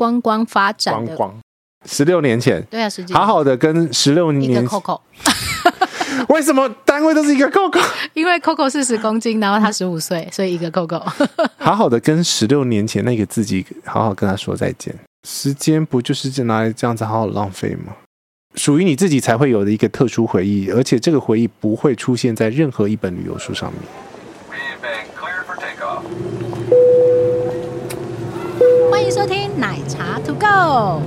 观光发展的。观光，十六年前，对啊，十几好好的跟十六年一个 Coco，为什么单位都是一个 Coco？因为 Coco 四十公斤，然后他十五岁，所以一个 Coco。好好的跟十六年前那个自己好好跟他说再见。时间不就是拿来这样子好好浪费吗？属于你自己才会有的一个特殊回忆，而且这个回忆不会出现在任何一本旅游书上面。迎收听奶茶 To Go。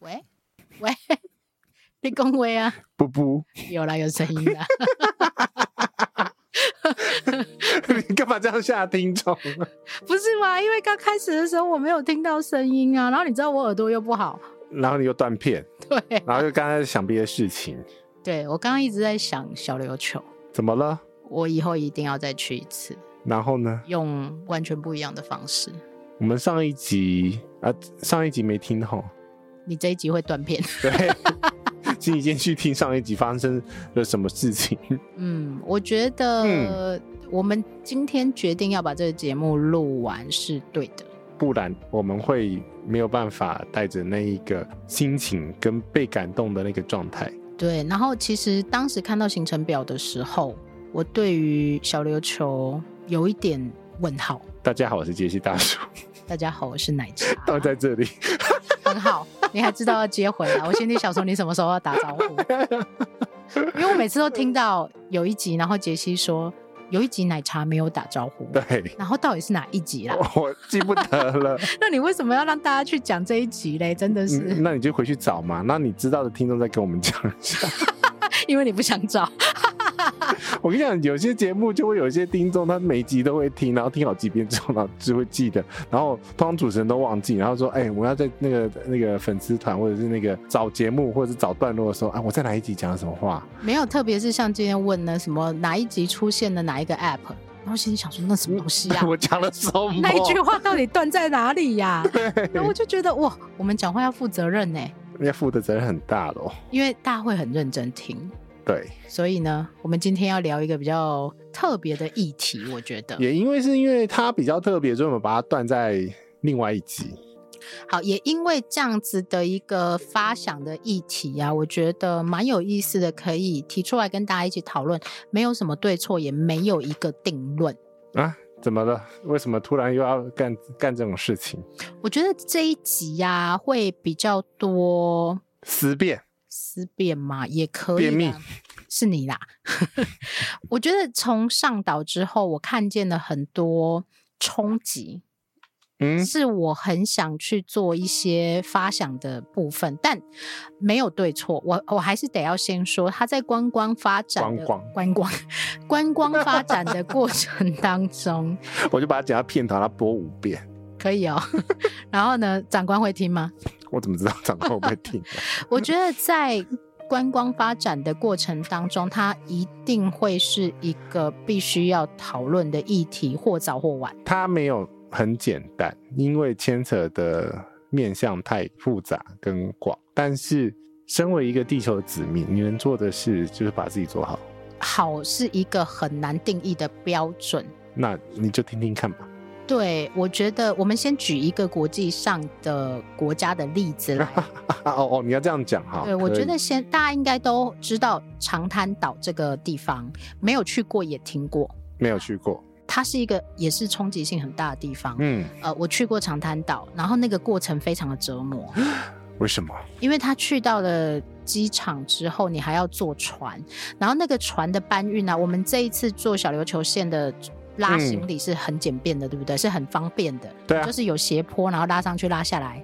喂喂，你恭维啊？不不，有啦，有声音啦。你干嘛这样吓听众？不是吗？因为刚开始的时候我没有听到声音啊，然后你知道我耳朵又不好，然后你又断片，对，然后又刚才在想别的事情。对，我刚刚一直在想小琉球，怎么了？我以后一定要再去一次。然后呢？用完全不一样的方式。我们上一集啊，上一集没听好。你这一集会断片。对。请你先去听上一集发生了什么事情。嗯，我觉得我们今天决定要把这个节目录完是对的，不然我们会没有办法带着那一个心情跟被感动的那个状态。对，然后其实当时看到行程表的时候，我对于小琉球有一点问号。大家好，我是杰西大叔。大家好，我是奶茶。都在这里。很好，你还知道要接回来。我心里想说，你什么时候要打招呼？因为我每次都听到有一集，然后杰西说有一集奶茶没有打招呼。对，然后到底是哪一集啦？我记不得了。那你为什么要让大家去讲这一集嘞？真的是、嗯，那你就回去找嘛。那你知道的听众再跟我们讲一下。因为你不想找。我跟你讲，有些节目就会有一些听众，他每集都会听，然后听好几遍之后，然后只会记得，然后通常主持人都忘记，然后说：“哎、欸，我要在那个那个粉丝团或者是那个找节目或者是找段落的时候，啊，我在哪一集讲了什么话？”没有，特别是像今天问呢，什么哪一集出现了哪一个 app，然后心里想说那什么东西啊？我讲了什么？那一句话到底断在哪里呀、啊？然后我就觉得哇，我们讲话要负责任呢，要负的责任很大喽，因为大家会很认真听。对，所以呢，我们今天要聊一个比较特别的议题，我觉得也因为是因为它比较特别，所以我们把它断在另外一集。好，也因为这样子的一个发想的议题啊，我觉得蛮有意思的，可以提出来跟大家一起讨论。没有什么对错，也没有一个定论啊。怎么了？为什么突然又要干干这种事情？我觉得这一集呀、啊，会比较多思辨。思辨嘛，也可以。便秘是你啦。我觉得从上岛之后，我看见了很多冲击。嗯，是我很想去做一些发想的部分，但没有对错。我我还是得要先说，他在观光发展的观光观光观光发展的过程当中，我就把它讲到片头，它播五遍。可以哦，然后呢，长官会听吗？我怎么知道长官会不会听？我觉得在观光发展的过程当中，它一定会是一个必须要讨论的议题，或早或晚。它没有很简单，因为牵扯的面向太复杂跟广。但是，身为一个地球的子民，你能做的事就是把自己做好。好是一个很难定义的标准，那你就听听看吧。对，我觉得我们先举一个国际上的国家的例子来。哦哦，你要这样讲哈。对，我觉得先大家应该都知道长滩岛这个地方，没有去过也听过。没有去过。它是一个也是冲击性很大的地方。嗯。呃，我去过长滩岛，然后那个过程非常的折磨。为什么？因为他去到了机场之后，你还要坐船，然后那个船的搬运呢、啊，我们这一次坐小琉球线的。拉行李是很简便的，嗯、对不对？是很方便的，对啊，就是有斜坡，然后拉上去、拉下来，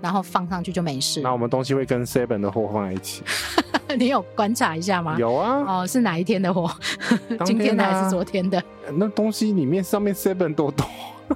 然后放上去就没事。那我们东西会跟 Seven 的货放在一起。你有观察一下吗？有啊。哦，是哪一天的货？天啊、今天的还是昨天的？那东西里面上面 Seven 都多。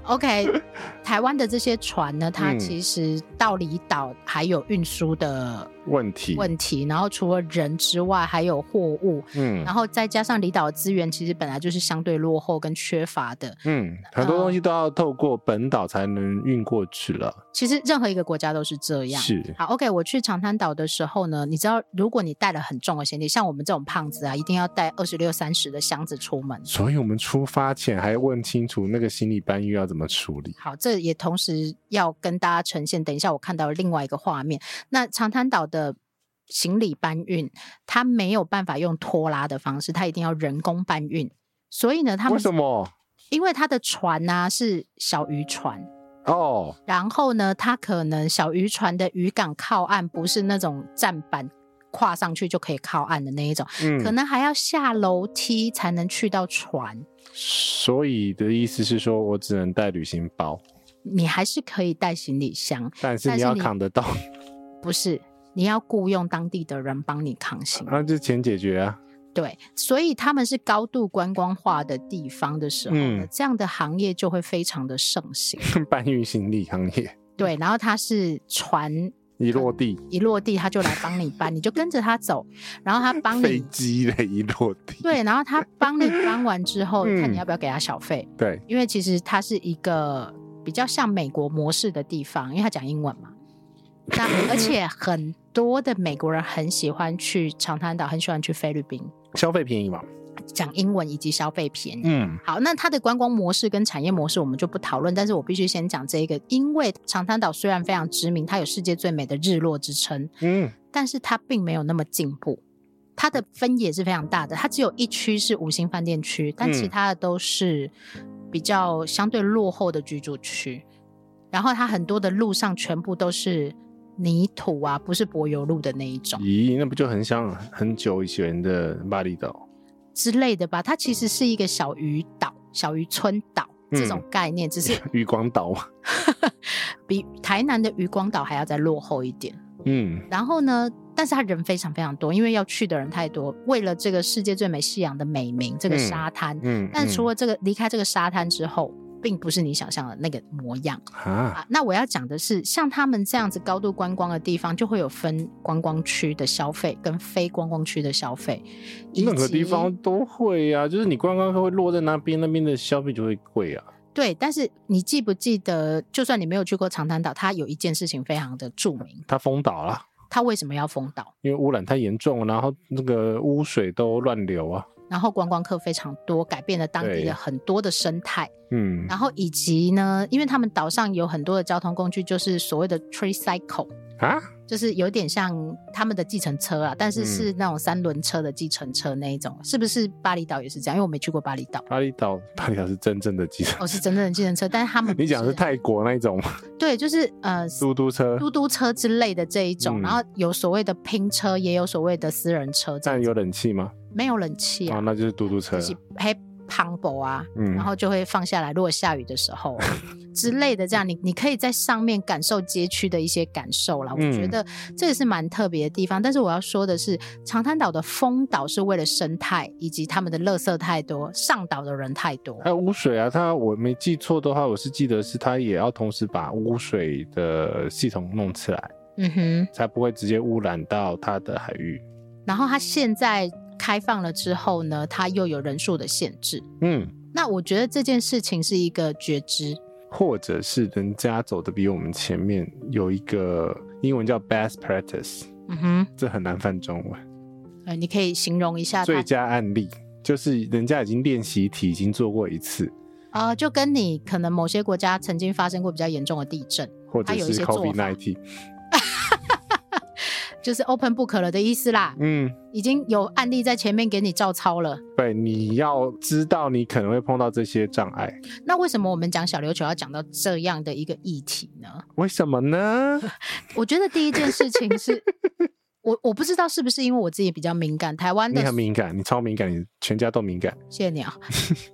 OK，台湾的这些船呢，它其实到离岛还有运输的问题问题，然后除了人之外，还有货物，嗯，然后再加上离岛的资源其实本来就是相对落后跟缺乏的，嗯，很多东西都要透过本岛才能运过去了。其实任何一个国家都是这样。是。好，OK，我去长滩岛的时候呢，你知道，如果你带了很重的行李，像我们这种胖子啊，一定要带二十六、三十的箱子出门。所以我们出发前还问清楚那个行李搬运要怎么处理。好，这也同时要跟大家呈现。等一下，我看到另外一个画面，那长滩岛的行李搬运，它没有办法用拖拉的方式，它一定要人工搬运。所以呢，他们为什么？因为它的船呢、啊、是小渔船。哦，然后呢，它可能小渔船的渔港靠岸不是那种站板跨上去就可以靠岸的那一种，嗯，可能还要下楼梯才能去到船。所以的意思是说，我只能带旅行包。你还是可以带行李箱，但是你要扛得动。不是，你要雇佣当地的人帮你扛行李。那就钱解决啊。对，所以他们是高度观光化的地方的时候呢，嗯、这样的行业就会非常的盛行。搬运行李行业。对，然后他是船 一落地，一落地他就来帮你搬，你就跟着他走，然后他帮你飞机的一落地。对，然后他帮你搬完之后，嗯、看你要不要给他小费。对，因为其实它是一个比较像美国模式的地方，因为他讲英文嘛。那而且很多的美国人很喜欢去长滩岛，很喜欢去菲律宾。消费便宜嘛？讲英文以及消费便宜。嗯，好，那它的观光模式跟产业模式我们就不讨论，但是我必须先讲这一个，因为长滩岛虽然非常知名，它有世界最美的日落之称，嗯，但是它并没有那么进步，它的分野是非常大的，它只有一区是五星饭店区，但其他的都是比较相对落后的居住区，然后它很多的路上全部都是。泥土啊，不是柏油路的那一种。咦，那不就很像很久以前的巴厘岛之类的吧？它其实是一个小渔岛、小渔村岛这种概念，嗯、只是 渔光岛 比台南的渔光岛还要再落后一点。嗯，然后呢，但是他人非常非常多，因为要去的人太多。为了这个世界最美夕阳的美名，这个沙滩，嗯，嗯，但除了这个离开这个沙滩之后。并不是你想象的那个模样啊，啊！那我要讲的是，像他们这样子高度观光的地方，就会有分观光区的消费跟非观光区的消费。任何地方都会呀、啊，就是你观光客会落在那边，那边的消费就会贵啊。对，但是你记不记得，就算你没有去过长滩岛，它有一件事情非常的著名，它封岛了。它为什么要封岛？因为污染太严重，然后那个污水都乱流啊。然后观光客非常多，改变了当地的很多的生态。嗯，然后以及呢，因为他们岛上有很多的交通工具，就是所谓的 tricycle 啊，就是有点像他们的计程车啊，但是是那种三轮车的计程车那一种，嗯、是不是？巴厘岛也是这样，因为我没去过巴厘岛。巴厘岛，巴厘岛是真正的计程车，哦，是真正的计程车，但是他们 你讲的是泰国那一种吗？对，就是呃，嘟嘟车、嘟嘟车之类的这一种，嗯、然后有所谓的拼车，也有所谓的私人车。这样有冷气吗？没有冷气啊，哦，那就是嘟嘟车。磅礴啊，嗯，然后就会放下来。如果下雨的时候 之类的，这样你你可以在上面感受街区的一些感受啦。嗯，我觉得这个是蛮特别的地方。但是我要说的是，长滩岛的封岛是为了生态以及他们的垃圾太多，上岛的人太多。还有污水啊，他我没记错的话，我是记得是他也要同时把污水的系统弄起来，嗯哼，才不会直接污染到它的海域。然后他现在。开放了之后呢，它又有人数的限制。嗯，那我觉得这件事情是一个觉知，或者是人家走的比我们前面，有一个英文叫 best practice。嗯哼，这很难翻中文。呃，你可以形容一下。最佳案例就是人家已经练习题已经做过一次。啊、呃，就跟你可能某些国家曾经发生过比较严重的地震，或者是 COVID-19。就是 open book 了的意思啦，嗯，已经有案例在前面给你照抄了。对，你要知道你可能会碰到这些障碍。那为什么我们讲小琉球要讲到这样的一个议题呢？为什么呢？我觉得第一件事情是 我我不知道是不是因为我自己比较敏感，台湾的你很敏感，你超敏感，你全家都敏感。谢谢你啊，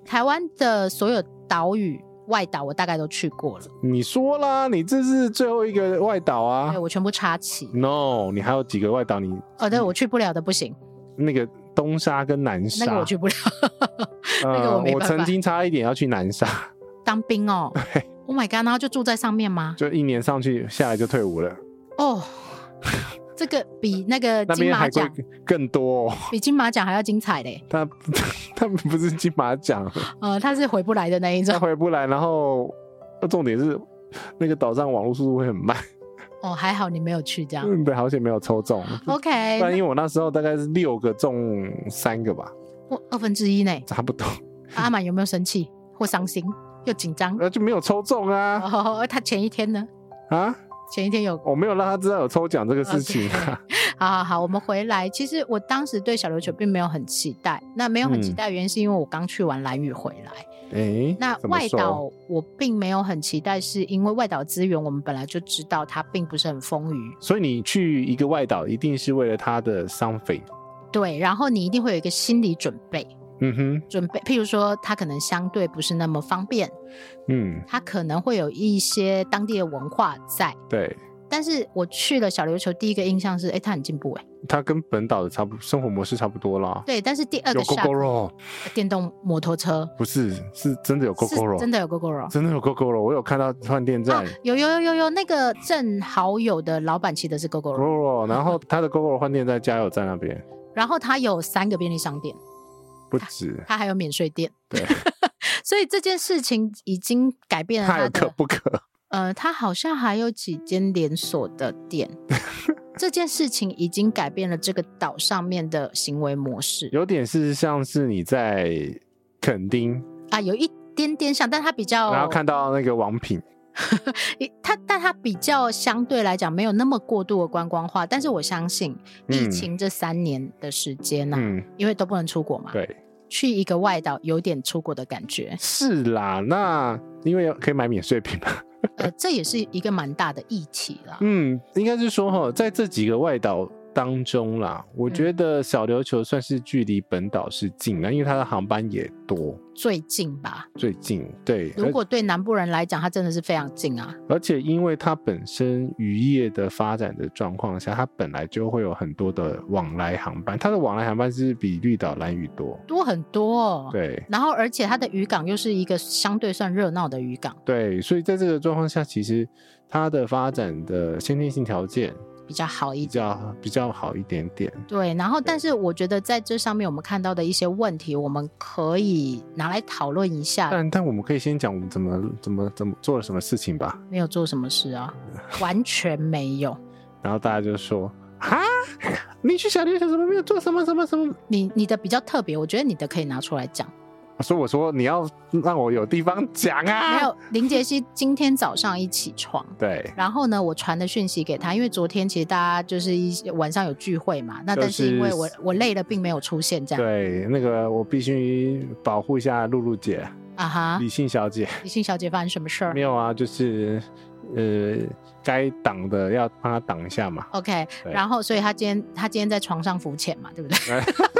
台湾的所有岛屿。外岛我大概都去过了。你说啦，你这是最后一个外岛啊？对，我全部插旗。No，你还有几个外岛？你哦，对，我去不了的不行。那个东沙跟南沙，那个我去不了。那个我。我曾经差一点要去南沙当兵哦。对。Oh my god！然后就住在上面吗？就一年上去，下来就退伍了。哦。这个比那个金马奖更多，哦，比金马奖还要精彩嘞！他 他们不是金马奖，呃，他是回不来的那一种，他回不来。然后重点是那个岛上网络速度会很慢。哦，还好你没有去这样。嗯，对，好险没有抽中。OK，不然因为我那时候大概是六个中三个吧，哦，二分之一呢，差不多。阿满有没有生气或伤心又紧张？呃就没有抽中啊。哦，他前一天呢？啊，前一天有，我没有让他知道有抽奖这个事情。Okay. 好好好，我们回来。其实我当时对小琉球并没有很期待，那没有很期待的原因是因为我刚去完兰屿回来。哎、嗯，那外岛我并没有很期待，是因为外岛资源我们本来就知道它并不是很丰裕。所以你去一个外岛，一定是为了它的商费。对，然后你一定会有一个心理准备。嗯哼，准备，譬如说它可能相对不是那么方便。嗯，它可能会有一些当地的文化在。对。但是我去了小琉球，第一个印象是，哎、欸，它很进步，哎，它跟本岛的差不生活模式差不多啦。对，但是第二个有 Gogoro 电动摩托车。不是，是真的有 Gogoro 真的有 Gogoro 真的有 Gogoro 我有看到换电站，啊、有有有有有那个正好友的老板骑的是 Gogoro 然后他的 Gogoro 换电在加油站那边，然后他有三个便利商店，不止，他还有免税店，对，所以这件事情已经改变了他的可不可？呃，他好像还有几间连锁的店，这件事情已经改变了这个岛上面的行为模式。有点是像是你在垦丁啊，有一点点像，但他比较，然后看到那个王品，他但他比较相对来讲没有那么过度的观光化，但是我相信疫情这三年的时间呢、啊嗯，因为都不能出国嘛，对，去一个外岛有点出国的感觉。是啦，那因为可以买免税品嘛。呃，这也是一个蛮大的议题啦。嗯，应该是说哈，在这几个外岛当中啦，我觉得小琉球算是距离本岛是近的，因为它的航班也多，最近吧？最近，对。如果对南部人来讲，它真的是非常近啊。而且，因为它本身渔业的发展的状况下，它本来就会有很多的往来航班，它的往来航班是比绿岛蓝屿多多很多。哦对。然后，而且它的渔港又是一个相对算热闹的渔港。对，所以在这个状况下，其实它的发展的先天性条件。比较好一点，比较比较好一点点。对，然后但是我觉得在这上面我们看到的一些问题，我们可以拿来讨论一下。但但我们可以先讲我们怎么怎么怎么做了什么事情吧。没有做什么事啊，完全没有。然后大家就说啊，你去小琉球怎么没有做什么什么什么？你你的比较特别，我觉得你的可以拿出来讲。所以我说你要让我有地方讲啊！没有，林杰西今天早上一起床，对，然后呢，我传的讯息给他，因为昨天其实大家就是一晚上有聚会嘛，那但是因为我我累了，并没有出现这样。对，那个我必须保护一下露露姐啊哈，李信小姐，李信小姐发生什么事儿？没有啊，就是呃，该挡的要帮他挡一下嘛。OK，然后所以他今天他今天在床上浮潜嘛，对不对？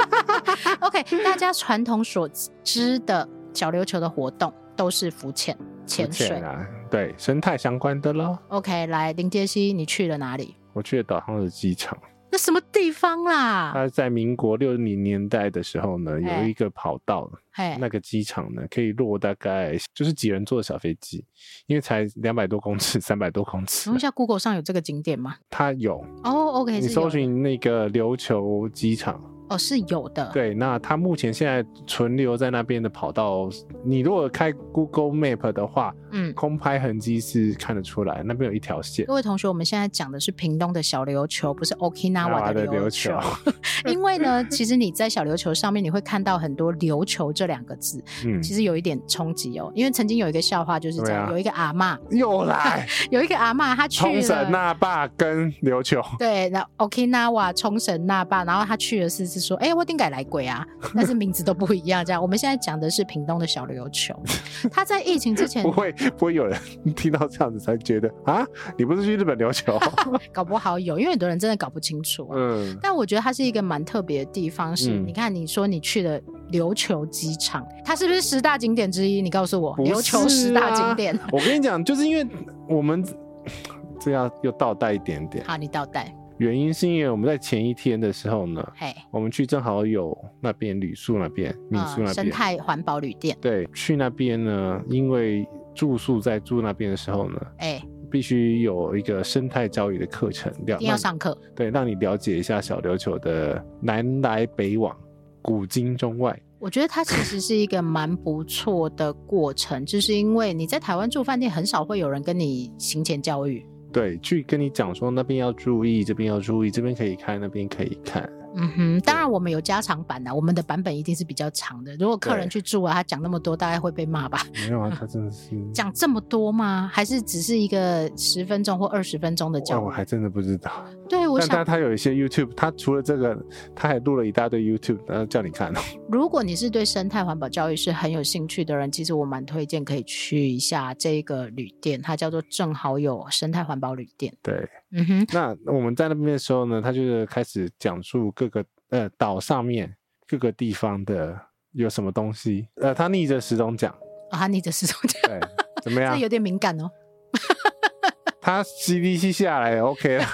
OK，大家传统所知的小琉球的活动都是浮潜、潜水啊，对，生态相关的咯。OK，来林杰西，你去了哪里？我去了岛上的机场。那什么地方啦？它在民国六零年代的时候呢，有一个跑道，嘿那个机场呢可以落大概就是几人坐的小飞机，因为才两百多公尺、三百多公尺。请问一下，Google 上有这个景点吗？它有哦、oh,，OK，你搜寻那个琉球机场。哦，是有的。对，那它目前现在存留在那边的跑道，你如果开 Google Map 的话，嗯，空拍痕迹是看得出来，那边有一条线。各位同学，我们现在讲的是屏东的小琉球，不是 Okinawa 的琉球。因为呢，其实你在小琉球上面，你会看到很多“琉球”这两个字，嗯，其实有一点冲击哦。因为曾经有一个笑话就是这样，啊、有一个阿嬷又来，有一个阿嬷她去了冲绳、那霸跟琉球，对，那 Okinawa 冲绳、那霸，然后她去了四次。说，哎、欸，我定改来鬼啊，但是名字都不一样。这样，我们现在讲的是屏东的小琉球。他在疫情之前 不会不会有人听到这样子才觉得啊，你不是去日本琉球？搞不好有，因为很多人真的搞不清楚、啊。嗯，但我觉得它是一个蛮特别的地方是。是、嗯，你看，你说你去了琉球机场，它是不是十大景点之一？你告诉我，琉、啊、球十大景点。我跟你讲，就是因为我们 这样又倒带一点点。好，你倒带。原因是因为我们在前一天的时候呢，hey, 我们去正好有那边旅宿那边民宿那边、呃、生态环保旅店，对，去那边呢，因为住宿在住那边的时候呢，哎、必须有一个生态教育的课程，一定要上课，对，让你了解一下小琉球的南来北往、古今中外。我觉得它其实是一个蛮不错的过程，就是因为你在台湾住饭店，很少会有人跟你行前教育，对，去跟你讲说那边要注意，这边要注意，这边可以看，那边可以看。嗯哼，当然我们有加长版的，我们的版本一定是比较长的。如果客人去住啊，他讲那么多，大概会被骂吧？没有啊，他真的是 讲这么多吗？还是只是一个十分钟或二十分钟的讲？我还真的不知道。对，我想但他他有一些 YouTube，他除了这个，他还录了一大堆 YouTube，然后叫你看。如果你是对生态环保教育是很有兴趣的人，其实我蛮推荐可以去一下这个旅店，它叫做正好有生态环保旅店。对，嗯哼。那我们在那边的时候呢，他就是开始讲述各个。呃，岛上面各个地方的有什么东西？呃，他逆着时钟讲，啊，他逆着时钟讲，对，怎么 样？这有点敏感哦。他 CDC 下来 OK 了。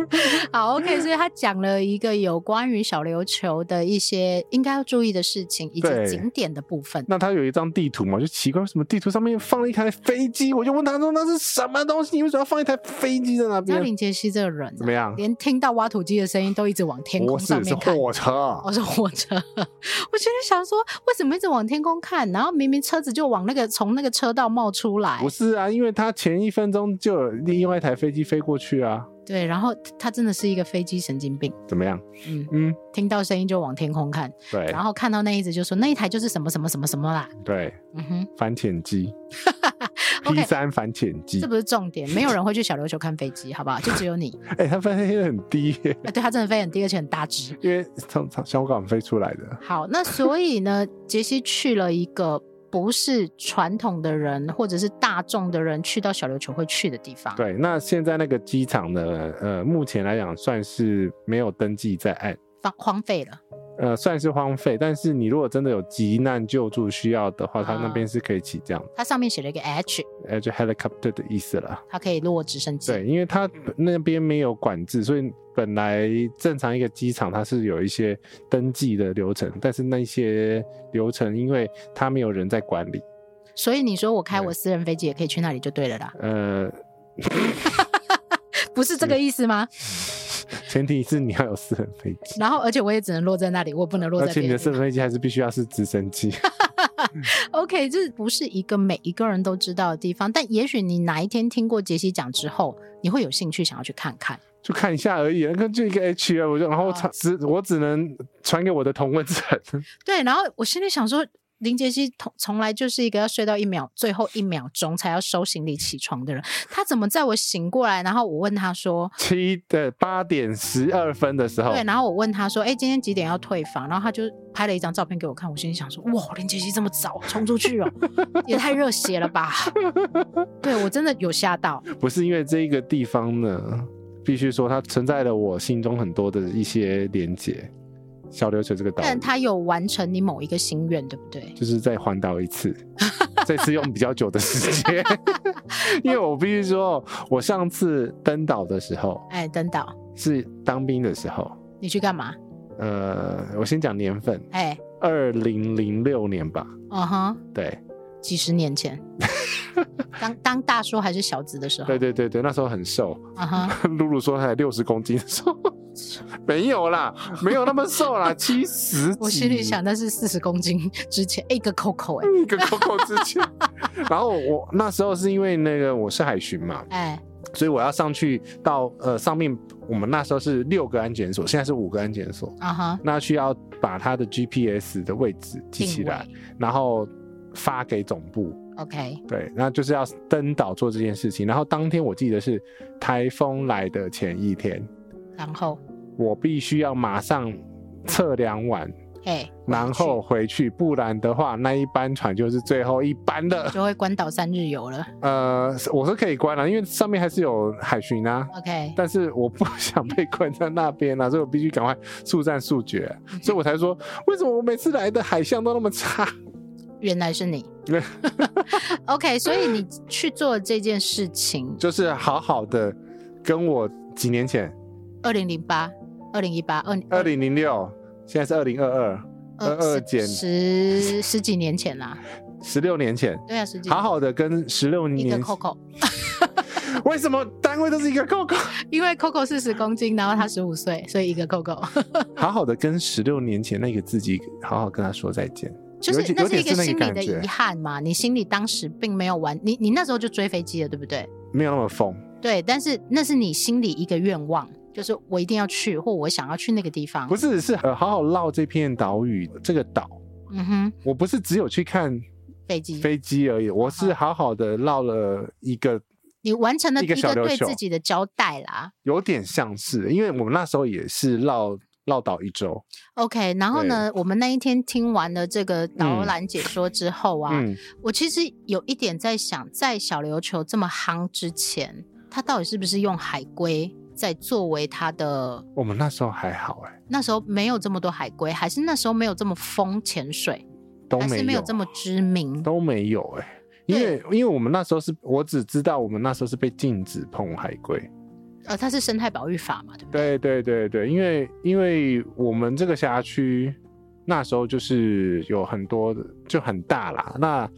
好，OK，所以他讲了一个有关于小琉球的一些应该要注意的事情，以及景点的部分。那他有一张地图嘛？就奇怪，为什么地图上面放了一台飞机？我就问他说：“那是什么东西？你为什么要放一台飞机在那边？”林杰西这个人、啊、怎么样？连听到挖土机的声音都一直往天空上面看。是火车，我是火车。我心里想说，为什么一直往天空看？然后明明车子就往那个从那个车道冒出来。不是啊，因为他前一分钟就有另外一台飞机飞过去啊。对，然后他真的是一个飞机神经病。怎么样？嗯嗯，听到声音就往天空看。对，然后看到那一只就说那一台就是什么什么什么什么啦。对，嗯哼，反潜机，P 三反潜机，这不是重点，没有人会去小琉球看飞机，好不好？就只有你。哎、欸，它飞得很低耶。哎，对，它真的飞很低，而且很大只，因为从从香港飞出来的。好，那所以呢，杰西去了一个。不是传统的人或者是大众的人去到小琉球会去的地方。对，那现在那个机场呢？呃，目前来讲算是没有登记在案，荒荒废了。呃，算是荒废，但是你如果真的有急难救助需要的话，它那边是可以起降。它上面写了一个 H，H helicopter 的意思了。它可以落直升机。对，因为它那边没有管制，所以本来正常一个机场它是有一些登记的流程，但是那些流程因为它没有人在管理，所以你说我开我私人飞机也可以去那里就对了啦。呃，不是这个意思吗？前提是你要有私人飞机，然后而且我也只能落在那里，我不能落在。而且你的私人飞机还是必须要是直升机。OK，这不是一个每一个人都知道的地方，但也许你哪一天听过杰西讲之后，你会有兴趣想要去看看，就看一下而已。那个就一个 H 啊，我就然后只我只能传给我的同温层。对，然后我心里想说。林杰西从从来就是一个要睡到一秒最后一秒钟才要收行李起床的人，他怎么在我醒过来，然后我问他说七的八点十二分的时候，对，然后我问他说，哎、欸，今天几点要退房？然后他就拍了一张照片给我看，我心里想说，哇，林杰西这么早冲出去哦，也太热血了吧？对，我真的有吓到，不是因为这一个地方呢，必须说它存在了我心中很多的一些连结。小琉球这个岛，但他有完成你某一个心愿，对不对？就是再环岛一次，这次用比较久的时间，因为我必须说，我上次登岛的时候，哎，登岛是当兵的时候。你去干嘛？呃，我先讲年份，哎，二零零六年吧。嗯哼，对，几十年前，当当大叔还是小子的时候。对对对对，那时候很瘦。嗯哼，露露说他才六十公斤的时候。没有啦，没有那么瘦啦，七十。我心里想，那是四十公斤之前，一个 Coco 哎，一个 Coco 之前。然后我那时候是因为那个我是海巡嘛，哎，所以我要上去到呃上面，我们那时候是六个安检所，现在是五个安检所啊哈。那需要把它的 GPS 的位置记起来，然后发给总部。OK，对，那就是要登岛做这件事情。然后当天我记得是台风来的前一天。然后我必须要马上测量完，哎，然后回去，不然的话，那一班船就是最后一班的，就会关岛三日游了。呃，我是可以关了，因为上面还是有海巡啊。OK，但是我不想被关在那边啊，所以我必须赶快速战速决，所以我才说，为什么我每次来的海象都那么差？原来是你。OK，所以你去做这件事情，就是好好的跟我几年前。二零零八、二零一八、二二零零六，现在是二零二二，二二减十十几年前啦，十六年前，对啊，十几，好好的跟十六年一个 Coco，为什么单位都是一个 Coco？因为 Coco 四十公斤，然后他十五岁，所以一个 Coco。好好的跟十六年前那个自己好好跟他说再见，就是那是一个心里的遗憾嘛？你心里当时并没有完，你你那时候就追飞机了，对不对？没有那么疯。对，但是那是你心里一个愿望，就是我一定要去，或我想要去那个地方。不是，是好好绕这片岛屿，这个岛。嗯哼，我不是只有去看飞机飞机而已，我是好好的绕了一个。你完成了一个对自己的交代啦，有点像是，因为我们那时候也是绕绕岛一周。OK，然后呢，我们那一天听完了这个导览解说之后啊，嗯嗯、我其实有一点在想，在小琉球这么夯之前，它到底是不是用海龟在作为它的？我们那时候还好哎、欸，那时候没有这么多海龟，还是那时候没有这么疯潜水，都没有，还是没有这么知名，都没有哎、欸。因为因为我们那时候是我只知道我们那时候是被禁止碰海龟，呃，它是生态保育法嘛，对不对？对对对对，因为因为我们这个辖区那时候就是有很多就很大啦，那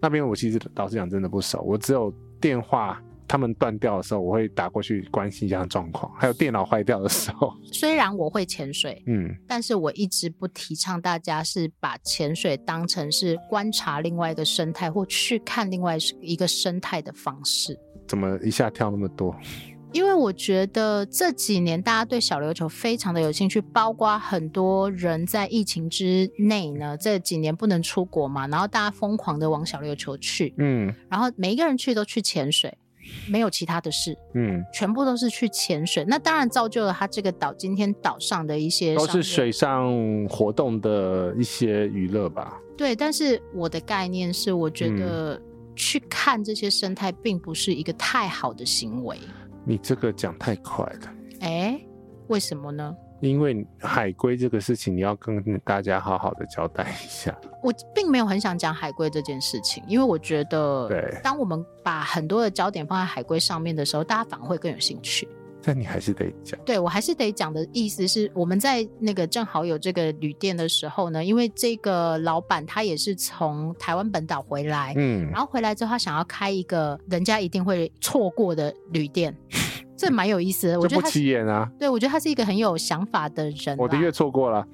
那边我其实老实讲真的不熟，我只有电话。他们断掉的时候，我会打过去关心一下状况。还有电脑坏掉的时候，虽然我会潜水，嗯，但是我一直不提倡大家是把潜水当成是观察另外一个生态或去看另外一个生态的方式。怎么一下跳那么多？因为我觉得这几年大家对小琉球非常的有兴趣，包括很多人在疫情之内呢，这几年不能出国嘛，然后大家疯狂的往小琉球去，嗯，然后每一个人去都去潜水。没有其他的事，嗯，全部都是去潜水。那当然造就了他这个岛今天岛上的一些都是水上活动的一些娱乐吧。对，但是我的概念是，我觉得去看这些生态并不是一个太好的行为。你这个讲太快了，哎，为什么呢？因为海龟这个事情，你要跟大家好好的交代一下。我并没有很想讲海龟这件事情，因为我觉得，对，当我们把很多的焦点放在海龟上面的时候，大家反而会更有兴趣。但你还是得讲。对，我还是得讲的意思是，我们在那个正好有这个旅店的时候呢，因为这个老板他也是从台湾本岛回来，嗯，然后回来之后他想要开一个人家一定会错过的旅店。这蛮有意思的，我觉得不起眼啊。对，我觉得他是一个很有想法的人。我的确错过了。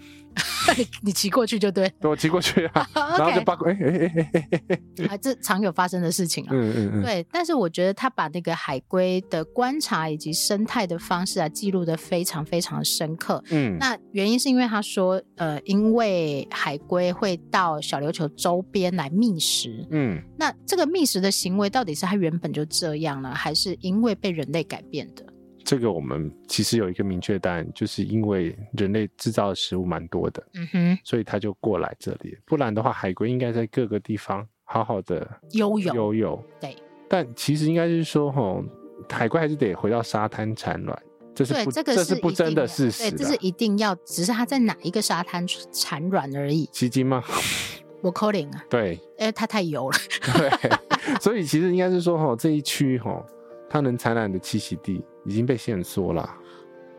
你 你骑过去就对，对，我骑过去啊，然后就八卦，哎哎哎哎哎哎，这常有发生的事情啊。嗯嗯嗯，对，但是我觉得他把那个海龟的观察以及生态的方式啊，记录的非常非常深刻。嗯，那原因是因为他说，呃，因为海龟会到小琉球周边来觅食。嗯，那这个觅食的行为到底是它原本就这样呢，还是因为被人类改变的？这个我们其实有一个明确答案，就是因为人类制造的食物蛮多的，嗯哼，所以它就过来这里。不然的话，海龟应该在各个地方好好的游泳。游泳，对。但其实应该是说，吼，海龟还是得回到沙滩产卵，这是不，这个是不争的事实。对，这是一定要，只是它在哪一个沙滩产卵而已。奇迹吗？我 calling 啊。对，因为它太油了。对，所以其实应该是说，吼，这一区，吼。它能产卵的栖息地已经被限缩了。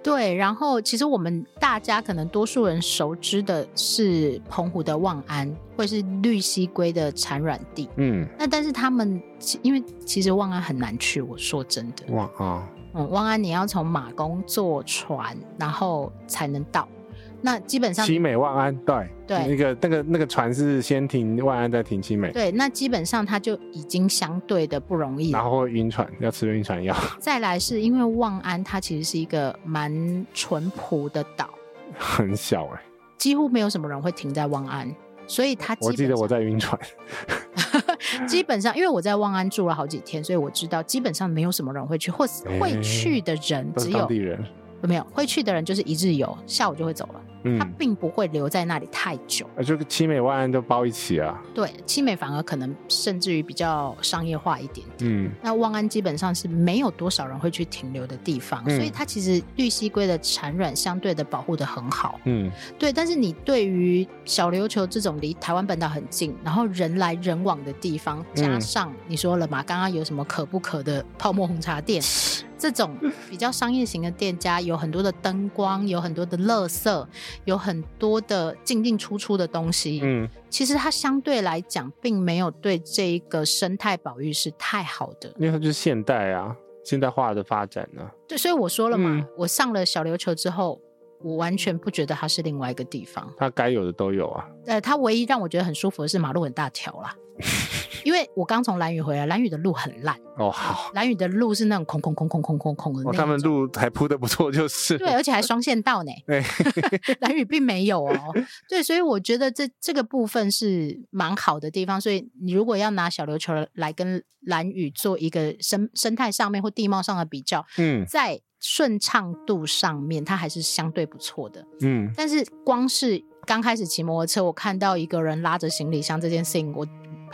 对，然后其实我们大家可能多数人熟知的是澎湖的望安，或是绿溪龟的产卵地。嗯，那但是他们因为其实望安很难去，我说真的。望啊，嗯，望安你要从马公坐船，然后才能到。那基本上，七美万安，对。对，那个那个那个船是先停万安再停七美，对，那基本上它就已经相对的不容易，然后会晕船，要吃晕船药。再来是因为望安它其实是一个蛮淳朴的岛，很小哎、欸，几乎没有什么人会停在望安，所以它我记得我在晕船，基本上因为我在望安住了好几天，所以我知道基本上没有什么人会去，或是会去的人只有、欸、当地人，有没有会去的人就是一日游，下午就会走了。它并不会留在那里太久，啊，就七美万安都包一起啊。对，七美反而可能甚至于比较商业化一点点。嗯，那万安基本上是没有多少人会去停留的地方，嗯、所以它其实绿蜥龟的产卵相对的保护得很好。嗯，对。但是你对于小琉球这种离台湾本岛很近，然后人来人往的地方，加上你说了嘛，刚刚有什么可不可的泡沫红茶店。这种比较商业型的店家，有很多的灯光，有很多的垃圾，有很多的进进出出的东西。嗯，其实它相对来讲，并没有对这一个生态保育是太好的。因为它就是现代啊，现代化的发展呢、啊。对，所以我说了嘛，嗯、我上了小琉球之后，我完全不觉得它是另外一个地方。它该有的都有啊。呃，它唯一让我觉得很舒服的是马路很大条啦。因为我刚从蓝屿回来，蓝屿的路很烂哦。好，蓝屿的路是那种空空空空空空空的那。哦，他们路还铺的不错，就是对，而且还双线道呢。对，兰屿并没有哦。对，所以我觉得这这个部分是蛮好的地方。所以你如果要拿小琉球来跟蓝屿做一个生生态上面或地貌上的比较，嗯，在顺畅度上面，它还是相对不错的。嗯，但是光是刚开始骑摩托车，我看到一个人拉着行李箱这件事情，我。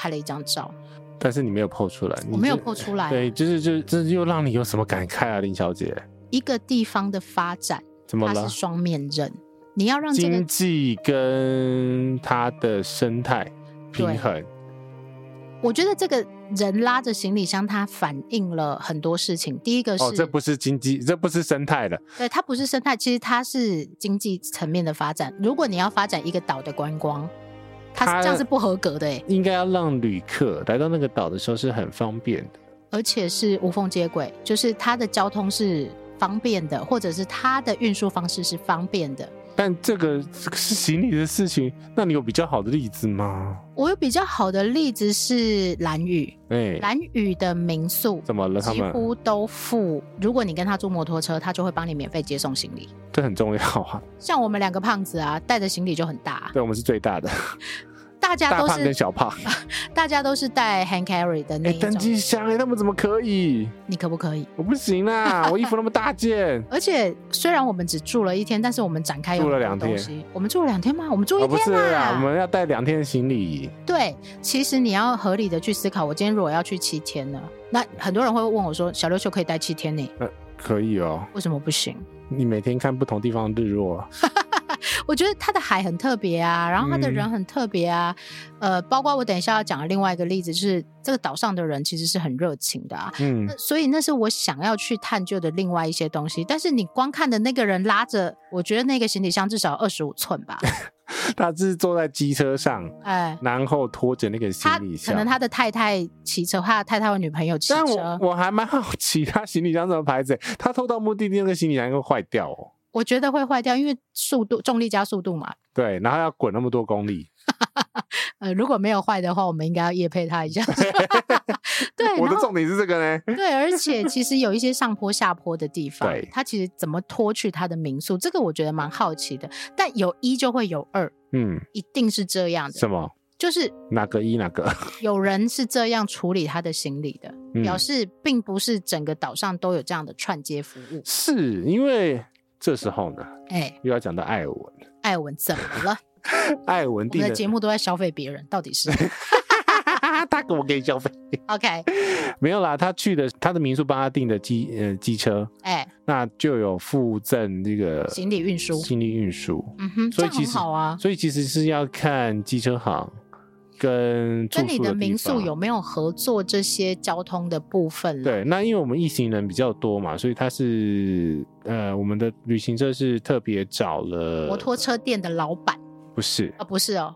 拍了一张照，但是你没有 po 出来，我没有 po 出来。对，就是就这又让你有什么感慨啊，林小姐？一个地方的发展，怎么了？它是双面刃，你要让这个经济跟它的生态平衡。我觉得这个人拉着行李箱，它反映了很多事情。第一个是，哦，这不是经济，这不是生态的。对，它不是生态，其实它是经济层面的发展。如果你要发展一个岛的观光。它这样是不合格的哎，应该要让旅客来到那个岛的时候是很方便的，而且是无缝接轨，就是它的交通是方便的，或者是它的运输方式是方便的。但这个是行李的事情，那你有比较好的例子吗？我有比较好的例子是蓝宇，哎，蓝宇的民宿怎么了？他们几乎都付，如果你跟他租摩托车，他就会帮你免费接送行李，这很重要啊。像我们两个胖子啊，带着行李就很大，对，我们是最大的。大家都是小胖，大家都是带 hand carry 的那种登机箱哎，他们怎么可以？你可不可以？我不行啦，我衣服那么大件。而且虽然我们只住了一天，但是我们展开住了两天。我们住了两天吗？我们住一天啊？我们要带两天的行李。对，其实你要合理的去思考，我今天如果要去七天呢？那很多人会问我说，小琉球可以待七天呢？呃，可以哦。为什么不行？你每天看不同地方的日落。我觉得它的海很特别啊，然后它的人很特别啊，嗯、呃，包括我等一下要讲的另外一个例子，就是这个岛上的人其实是很热情的啊，嗯，所以那是我想要去探究的另外一些东西。但是你光看的那个人拉着，我觉得那个行李箱至少二十五寸吧，他是坐在机车上，哎，然后拖着那个行李箱，可能他的太太骑车，他的太太或女朋友骑车。但我我还蛮好奇，他行李箱什么牌子？他偷到目的地那个行李箱会坏掉哦。我觉得会坏掉，因为速度重力加速度嘛。对，然后要滚那么多公里。呃，如果没有坏的话，我们应该要夜配它一下。对，我的重点是这个呢。对，而且其实有一些上坡下坡的地方，对，它其实怎么拖去它的民宿，这个我觉得蛮好奇的。但有一就会有二，嗯，一定是这样的。什么？就是哪个一哪个？有人是这样处理他的行李的，嗯、表示并不是整个岛上都有这样的串接服务。是因为。这时候呢，哎、欸，又要讲到艾尔文。艾尔文怎么了？艾尔文定的，的节目都在消费别人，到底是？他给我给消费。OK，没有啦，他去的他的民宿帮他订的机呃机车，哎、欸，那就有附赠这个行李运输，行李运输。嗯哼，所以其实好啊，所以其实是要看机车行。跟跟你的民宿有没有合作这些交通的部分？对，那因为我们一行人比较多嘛，所以他是呃，我们的旅行社是特别找了摩托车店的老板，不是啊，不是哦。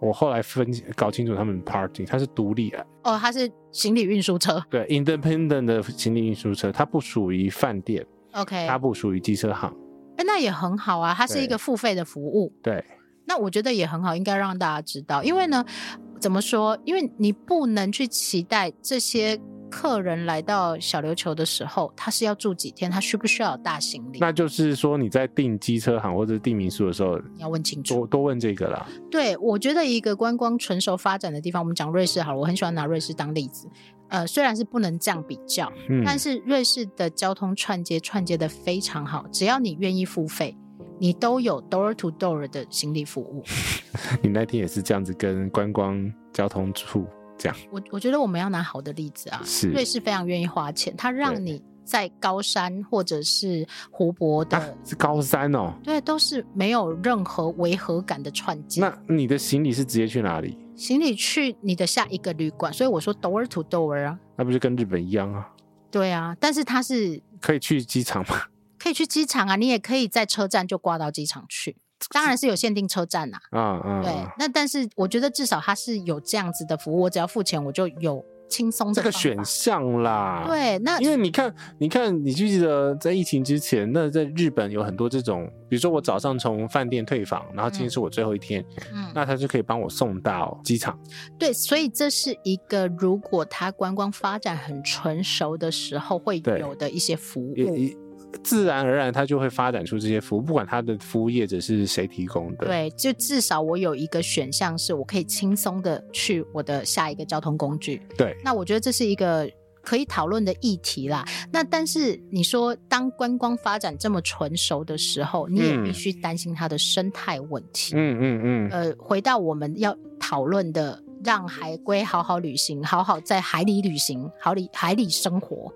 我后来分搞清楚他们 party，他是独立的。哦，他是行李运输车，对，independent 的行李运输车，它不属于饭店，OK，它不属于机车行。哎，那也很好啊，它是一个付费的服务，对。那我觉得也很好，应该让大家知道，因为呢，怎么说？因为你不能去期待这些客人来到小琉球的时候，他是要住几天，他需不需要有大行李？那就是说你在订机车行或者订民宿的时候，你要问清楚，多多问这个啦。对，我觉得一个观光成熟发展的地方，我们讲瑞士好了，我很喜欢拿瑞士当例子。呃，虽然是不能这样比较，嗯，但是瑞士的交通串接串接的非常好，只要你愿意付费。你都有 door to door 的行李服务。你那天也是这样子跟观光交通处这样。我我觉得我们要拿好的例子啊，是瑞士非常愿意花钱，他让你在高山或者是湖泊的，啊、是高山哦，对，都是没有任何违和感的串接。那你的行李是直接去哪里？行李去你的下一个旅馆，所以我说 door to door 啊，那不是跟日本一样啊？对啊，但是它是。可以去机场吗？可以去机场啊，你也可以在车站就挂到机场去。当然是有限定车站呐、啊。啊啊，对。那但是我觉得至少它是有这样子的服务，我只要付钱我就有。轻松这个选项啦，对，那因为你看，你看，你记不记得在疫情之前，那在日本有很多这种，比如说我早上从饭店退房，然后今天是我最后一天，嗯，那他就可以帮我送到机场。对，所以这是一个如果他观光发展很成熟的时候会有的一些服务。自然而然，它就会发展出这些服务，不管它的服务业者是谁提供的。对，就至少我有一个选项，是我可以轻松的去我的下一个交通工具。对，那我觉得这是一个可以讨论的议题啦。那但是你说，当观光发展这么纯熟的时候，你也必须担心它的生态问题。嗯嗯嗯。呃，回到我们要讨论的，让海龟好好旅行，好好在海里旅行，好里海里生活。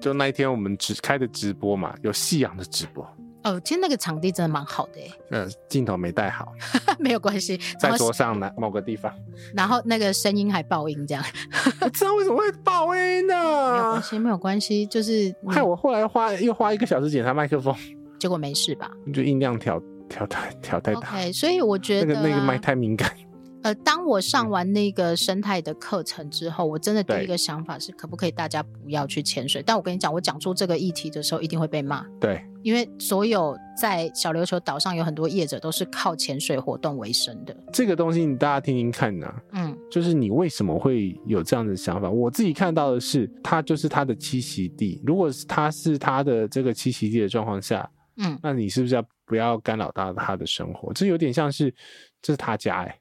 就那一天我们只开的直播嘛，有夕阳的直播。哦，其实那个场地真的蛮好的诶。呃，镜头没带好，没有关系，在桌上的某个地方。然后那个声音还爆音，这样。我 知道为什么会爆音呢？没有关系，没有关系，就是害我后来花又花一个小时检查麦克风，结果没事吧？就音量调调太调太大。OK，所以我觉得、啊、那个那个麦太敏感。呃，当我上完那个生态的课程之后，我真的第一个想法是，可不可以大家不要去潜水？但我跟你讲，我讲出这个议题的时候，一定会被骂。对，因为所有在小琉球岛上有很多业者都是靠潜水活动为生的。这个东西，你大家听听看呐、啊。嗯，就是你为什么会有这样的想法？我自己看到的是，它就是它的栖息地。如果是它是它的这个栖息地的状况下，嗯，那你是不是要不要干扰到它的生活？这有点像是这是他家哎、欸。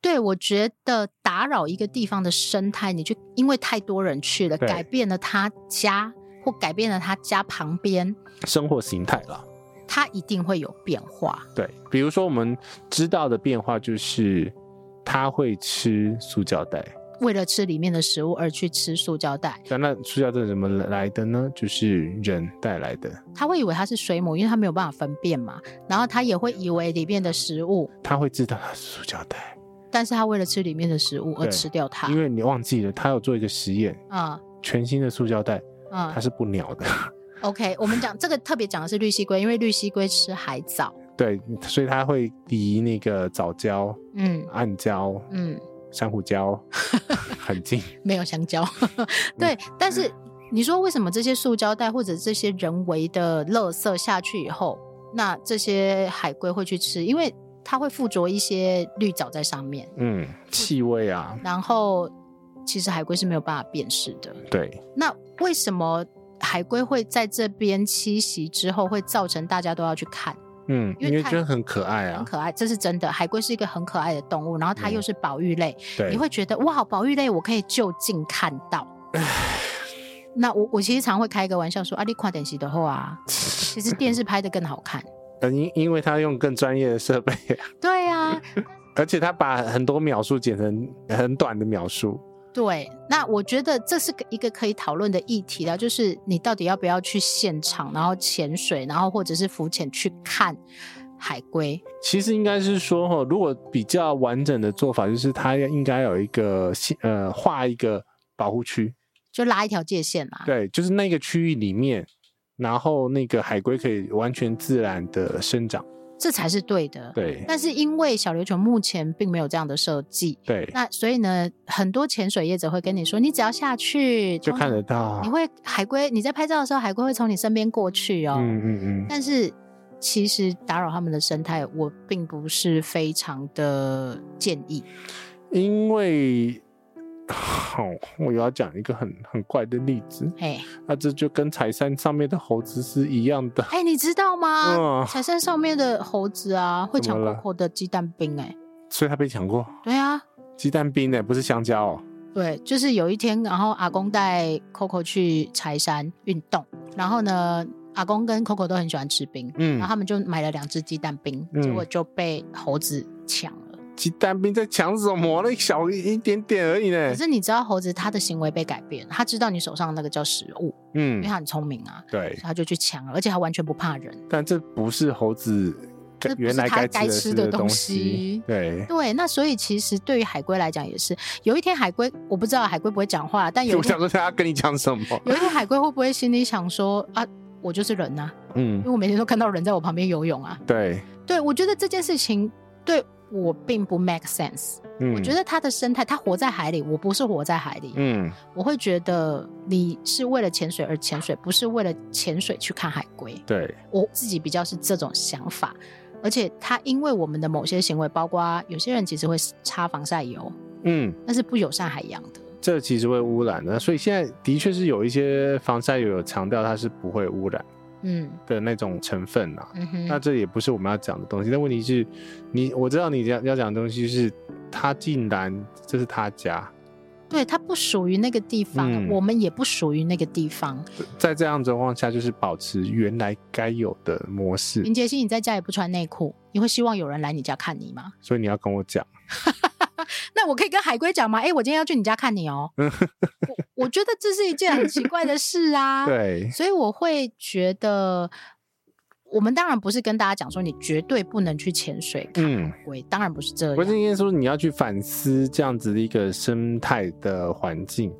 对，我觉得打扰一个地方的生态，你就因为太多人去了，改变了他家或改变了他家旁边生活形态了，它一定会有变化。对，比如说我们知道的变化就是，他会吃塑胶袋，为了吃里面的食物而去吃塑胶袋。那那塑胶袋怎么来的呢？就是人带来的。他会以为它是水母，因为他没有办法分辨嘛。然后他也会以为里面的食物，他会知道它是塑胶袋。但是他为了吃里面的食物而吃掉它，因为你忘记了，他有做一个实验啊，全新的塑胶袋，嗯，它是不鸟的。OK，我们讲这个特别讲的是绿蜥龟，因为绿蜥龟吃海藻，对，所以它会离那个藻礁、嗯，暗礁、嗯，珊瑚礁 很近，没有香蕉。对，但是你说为什么这些塑胶袋或者这些人为的垃圾下去以后，那这些海龟会去吃？因为它会附着一些绿藻在上面，嗯，气味啊。然后，其实海龟是没有办法辨识的。对。那为什么海龟会在这边栖息之后，会造成大家都要去看？嗯，因为觉得很可爱啊，很可爱，这是真的。海龟是一个很可爱的动物，然后它又是保育类，嗯、对，你会觉得哇，保育类我可以就近看到。那我我其实常会开一个玩笑说，啊，你看电视的话啊，其实电视拍的更好看。因因为他用更专业的设备，对呀、啊，而且他把很多描述剪成很短的描述。对，那我觉得这是一个可以讨论的议题了，就是你到底要不要去现场，然后潜水，然后或者是浮潜去看海龟？其实应该是说，哈，如果比较完整的做法，就是他应该有一个呃画一个保护区，就拉一条界线嘛。对，就是那个区域里面。然后那个海龟可以完全自然的生长，这才是对的。对，但是因为小琉球目前并没有这样的设计，对，那所以呢，很多潜水业者会跟你说，你只要下去就看得到，你会海龟，你在拍照的时候，海龟会从你身边过去哦。嗯嗯嗯。但是其实打扰他们的生态，我并不是非常的建议，因为。好，我要讲一个很很怪的例子。哎，那这就跟柴山上面的猴子是一样的。哎，你知道吗？柴山上面的猴子啊，会抢 Coco 的鸡蛋冰。哎，所以他被抢过。对啊，鸡蛋冰呢，不是香蕉哦。对，就是有一天，然后阿公带 Coco 去柴山运动，然后呢，阿公跟 Coco 都很喜欢吃冰，嗯，然后他们就买了两只鸡蛋冰，结果就被猴子抢了。鸡蛋兵在抢什么？那小一点点而已呢。可是你知道猴子它的行为被改变，他知道你手上那个叫食物，嗯，因为他很聪明啊，对，他就去抢了，而且他完全不怕人。但这不是猴子原来该吃的东西，对对。那所以其实对于海龟来讲也是，有一天海龟我不知道海龟不会讲话，但有 我想说他要跟你讲什么？有一天海龟会不会心里想说啊？我就是人呐、啊，嗯，因为我每天都看到人在我旁边游泳啊。对，对，我觉得这件事情对我并不 make sense。嗯，我觉得它的生态，它活在海里，我不是活在海里。嗯，我会觉得你是为了潜水而潜水，不是为了潜水去看海龟。对，我自己比较是这种想法。而且它因为我们的某些行为，包括有些人其实会擦防晒油，嗯，那是不友善海洋的。这其实会污染的，所以现在的确是有一些防晒油有强调它是不会污染，嗯的那种成分啊。嗯哼，那这也不是我们要讲的东西。但问题是，你我知道你要要讲的东西是，他竟然这是他家，对，他不属于那个地方，嗯、我们也不属于那个地方。在这样状况下，就是保持原来该有的模式。林杰希，你在家也不穿内裤，你会希望有人来你家看你吗？所以你要跟我讲。那我可以跟海龟讲吗？哎、欸，我今天要去你家看你哦、喔。我我觉得这是一件很奇怪的事啊。对，所以我会觉得，我们当然不是跟大家讲说你绝对不能去潜水看海龟，嗯、当然不是这样。不是应该说你要去反思这样子的一个生态的环境，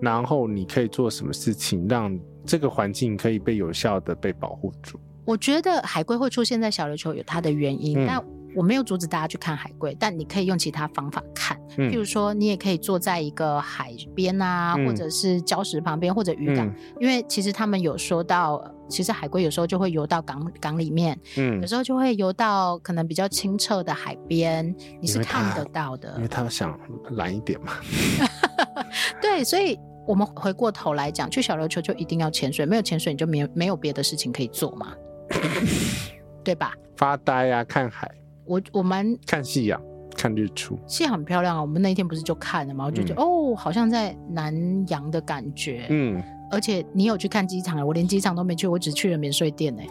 然后你可以做什么事情让这个环境可以被有效的被保护住。我觉得海龟会出现在小琉球有它的原因，嗯、但。我没有阻止大家去看海龟，但你可以用其他方法看，嗯、譬如说，你也可以坐在一个海边啊，嗯、或者是礁石旁边，或者渔港，嗯、因为其实他们有说到，其实海龟有时候就会游到港港里面，嗯，有时候就会游到可能比较清澈的海边，你是看得到的，因为他们想蓝一点嘛。对，所以我们回过头来讲，去小琉球就一定要潜水，没有潜水你就没有没有别的事情可以做嘛，对吧？发呆啊，看海。我我蛮看夕阳，看日出，夕阳很漂亮啊！我们那一天不是就看了吗？我就觉得、嗯、哦，好像在南洋的感觉。嗯，而且你有去看机场啊？我连机场都没去，我只去了免税店呢。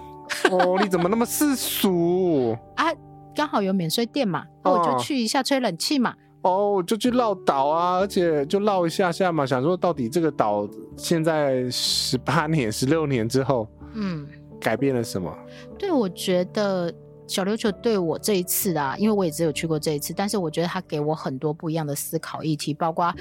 哦，你怎么那么世俗啊？刚好有免税店嘛，那我就去一下吹冷气嘛。哦，就去绕岛啊，而且就绕一下下嘛，想说到底这个岛现在十八年、十六年之后，嗯，改变了什么？对，我觉得。小琉球对我这一次啊，因为我也只有去过这一次，但是我觉得它给我很多不一样的思考议题，包括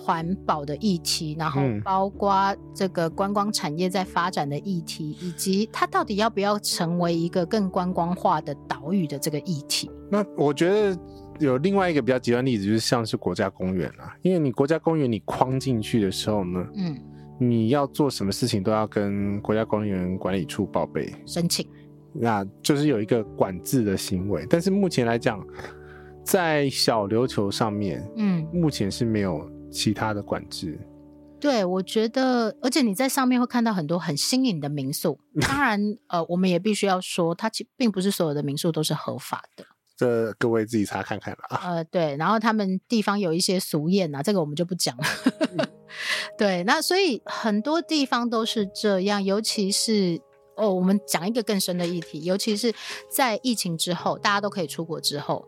环保的议题，然后包括这个观光产业在发展的议题，以及它到底要不要成为一个更观光化的岛屿的这个议题。那我觉得有另外一个比较极端例子，就是像是国家公园啊，因为你国家公园你框进去的时候呢，嗯，你要做什么事情都要跟国家公园管理处报备申请。那就是有一个管制的行为，但是目前来讲，在小琉球上面，嗯，目前是没有其他的管制。对，我觉得，而且你在上面会看到很多很新颖的民宿。当然，呃，我们也必须要说，它其并不是所有的民宿都是合法的。这各位自己查看看吧啊。呃，对，然后他们地方有一些俗谚啊，这个我们就不讲了。对，那所以很多地方都是这样，尤其是。哦，我们讲一个更深的议题，尤其是在疫情之后，大家都可以出国之后，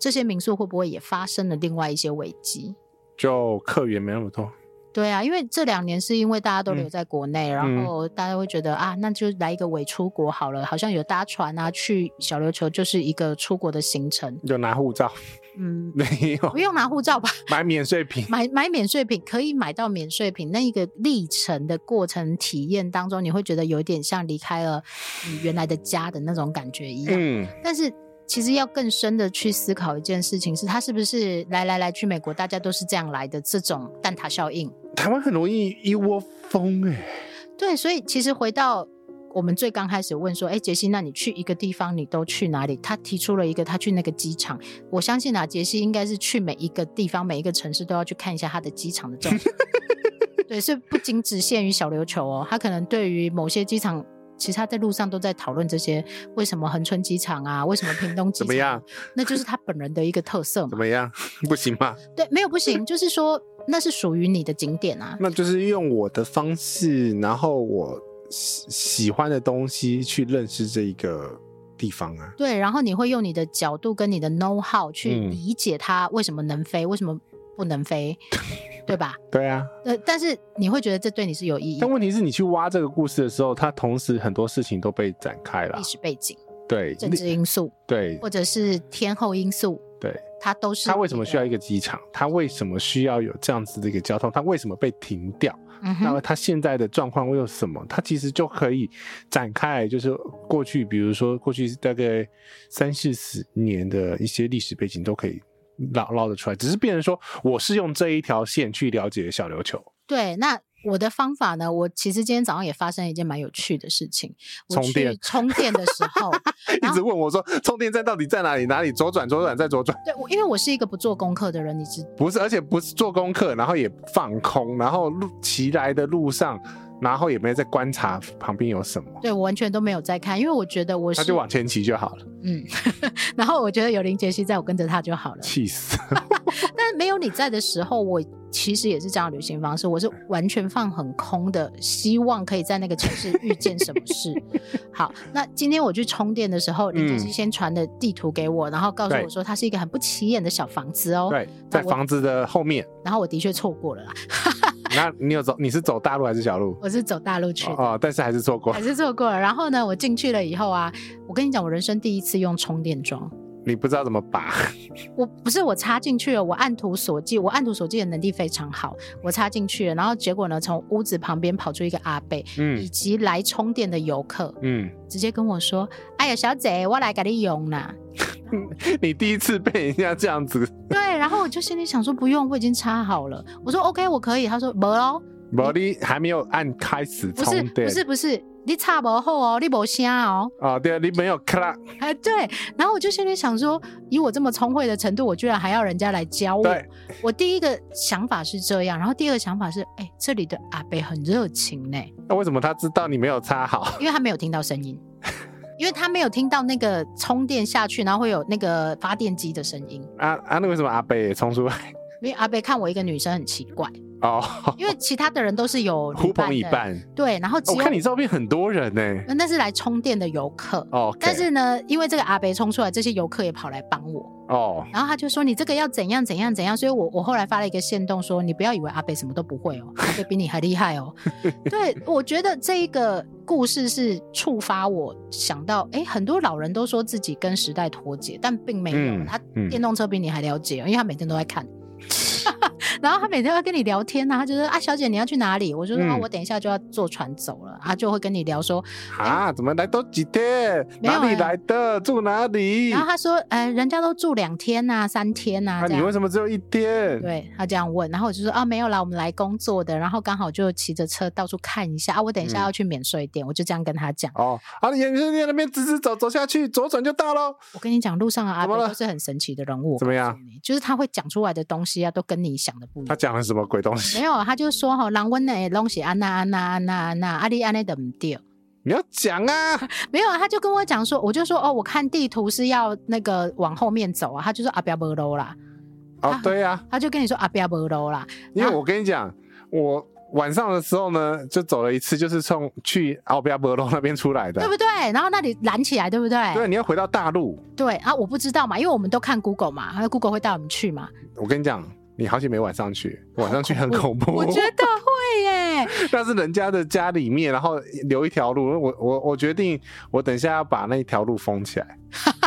这些民宿会不会也发生了另外一些危机？就客源没那么多。对啊，因为这两年是因为大家都留在国内，嗯、然后大家会觉得、嗯、啊，那就来一个伪出国好了，好像有搭船啊去小琉球就是一个出国的行程，有拿护照。嗯，没有，不用拿护照吧？买免税品，买买免税品可以买到免税品，那一个历程的过程体验当中，你会觉得有点像离开了你原来的家的那种感觉一样。嗯，但是其实要更深的去思考一件事情，是它是不是来来来去美国，大家都是这样来的这种蛋挞效应？台湾很容易一窝蜂哎、欸。对，所以其实回到。我们最刚开始问说：“哎，杰西，那你去一个地方，你都去哪里？”他提出了一个，他去那个机场。我相信啊，杰西应该是去每一个地方、每一个城市都要去看一下他的机场的状况。对，是不仅只限于小琉球哦，他可能对于某些机场，其实他在路上都在讨论这些：为什么恒春机场啊？为什么屏东机场？怎么样？那就是他本人的一个特色嘛。怎么样？不行吗？对，没有不行，就是说那是属于你的景点啊。那就是用我的方式，然后我。喜喜欢的东西去认识这一个地方啊，对，然后你会用你的角度跟你的 know how 去理解它为什么能飞，嗯、为什么不能飞，对吧？对啊，呃，但是你会觉得这对你是有意义。但问题是你去挖这个故事的时候，它同时很多事情都被展开了，历史背景，对，政治因素，对，或者是天后因素，对，它都是。它为什么需要一个机场？它为什么需要有这样子的一个交通？它为什么被停掉？嗯、那么它现在的状况会有什么？它其实就可以展开，就是过去，比如说过去大概三四十年的一些历史背景都可以捞捞得出来。只是变成说，我是用这一条线去了解小琉球。对，那。我的方法呢？我其实今天早上也发生一件蛮有趣的事情。充电，充电的时候，一直问我说：“充电站到底在哪里？哪里？左转，左转，再左转。”对，因为我是一个不做功课的人，你知？不是，而且不是做功课，然后也放空，然后路骑来的路上，然后也没有在观察旁边有什么。对，我完全都没有在看，因为我觉得我是……他就往前骑就好了。嗯，然后我觉得有林杰西在，我跟着他就好了。气死！但没有你在的时候，我。其实也是这样的旅行方式，我是完全放很空的，希望可以在那个城市遇见什么事。好，那今天我去充电的时候，林杰西先传的地图给我，然后告诉我说它是一个很不起眼的小房子哦。对，在房子的后面。然后我的确错过了啦。那你有走？你是走大路还是小路？我是走大路去的哦，但是还是错过，还是错过了。然后呢，我进去了以后啊，我跟你讲，我人生第一次用充电桩。你不知道怎么拔？我不是我插进去了，我按图索骥，我按图索骥的能力非常好，我插进去了，然后结果呢，从屋子旁边跑出一个阿贝，嗯，以及来充电的游客，嗯，直接跟我说：“哎呀，小姐，我来给你用啦。” 你第一次被人家这样子？对，然后我就心里想说不用，我已经插好了。我说 OK，我可以。他说没哦，没，你还没有按开始不是，不是，不是。你插不好哦，你没声哦。哦，对啊，你没有咔。哎，对。然后我就心里想说，以我这么聪慧的程度，我居然还要人家来教我。我第一个想法是这样，然后第二个想法是，哎，这里的阿伯很热情呢。那为什么他知道你没有插好？因为他没有听到声音，因为他没有听到那个充电下去，然后会有那个发电机的声音。啊啊，那为什么阿贝也冲出来？因为阿贝看我一个女生很奇怪。哦，因为其他的人都是有呼朋一半，对，然后只有我看你照片很多人呢，那是来充电的游客哦。但是呢，因为这个阿北冲出来，这些游客也跑来帮我哦。然后他就说：“你这个要怎样怎样怎样。”所以我我后来发了一个线动说：“你不要以为阿北什么都不会哦，阿伯比你还厉害哦。”对，我觉得这一个故事是触发我想到，哎，很多老人都说自己跟时代脱节，但并没有。嗯、他电动车比你还了解，因为他每天都在看。然后他每天会跟你聊天呐、啊，他就说啊，小姐你要去哪里？我就说、嗯、啊，我等一下就要坐船走了啊，就会跟你聊说啊，怎么来都几天？哪里来的？住哪里？然后他说，呃，人家都住两天呐、啊，三天呐、你为什么只有一天？对他这样问，然后我就说啊，没有啦，我们来工作的，然后刚好就骑着车到处看一下啊，我等一下要去免税店，嗯、我就这样跟他讲。哦，啊，免税店那边直直走走下去，左转就到喽。我跟你讲，路上的阿伯都是很神奇的人物。怎么样？就是他会讲出来的东西啊，都跟你想的。他讲了什么鬼东西？没有，他就说哈，人阮的东西安那安那安那安那，阿里安内的唔对。你要讲啊？没有，他就跟我讲说，我就说哦，我看地图是要那个往后面走啊。他就说阿标无路啦。哦，对呀、啊，他就跟你说阿标无路啦。因为我跟你讲，我晚上的时候呢，就走了一次，就是从去奥比亚波罗那边出来的，对不对？然后那里拦起来，对不对？对，你要回到大陆。对啊，我不知道嘛，因为我们都看 Google 嘛，然后 Google 会带我们去嘛。我跟你讲。你好久没晚上去，晚上去很恐怖。我觉得会耶。但是人家的家里面，然后留一条路，我我我决定，我等一下要把那一条路封起来。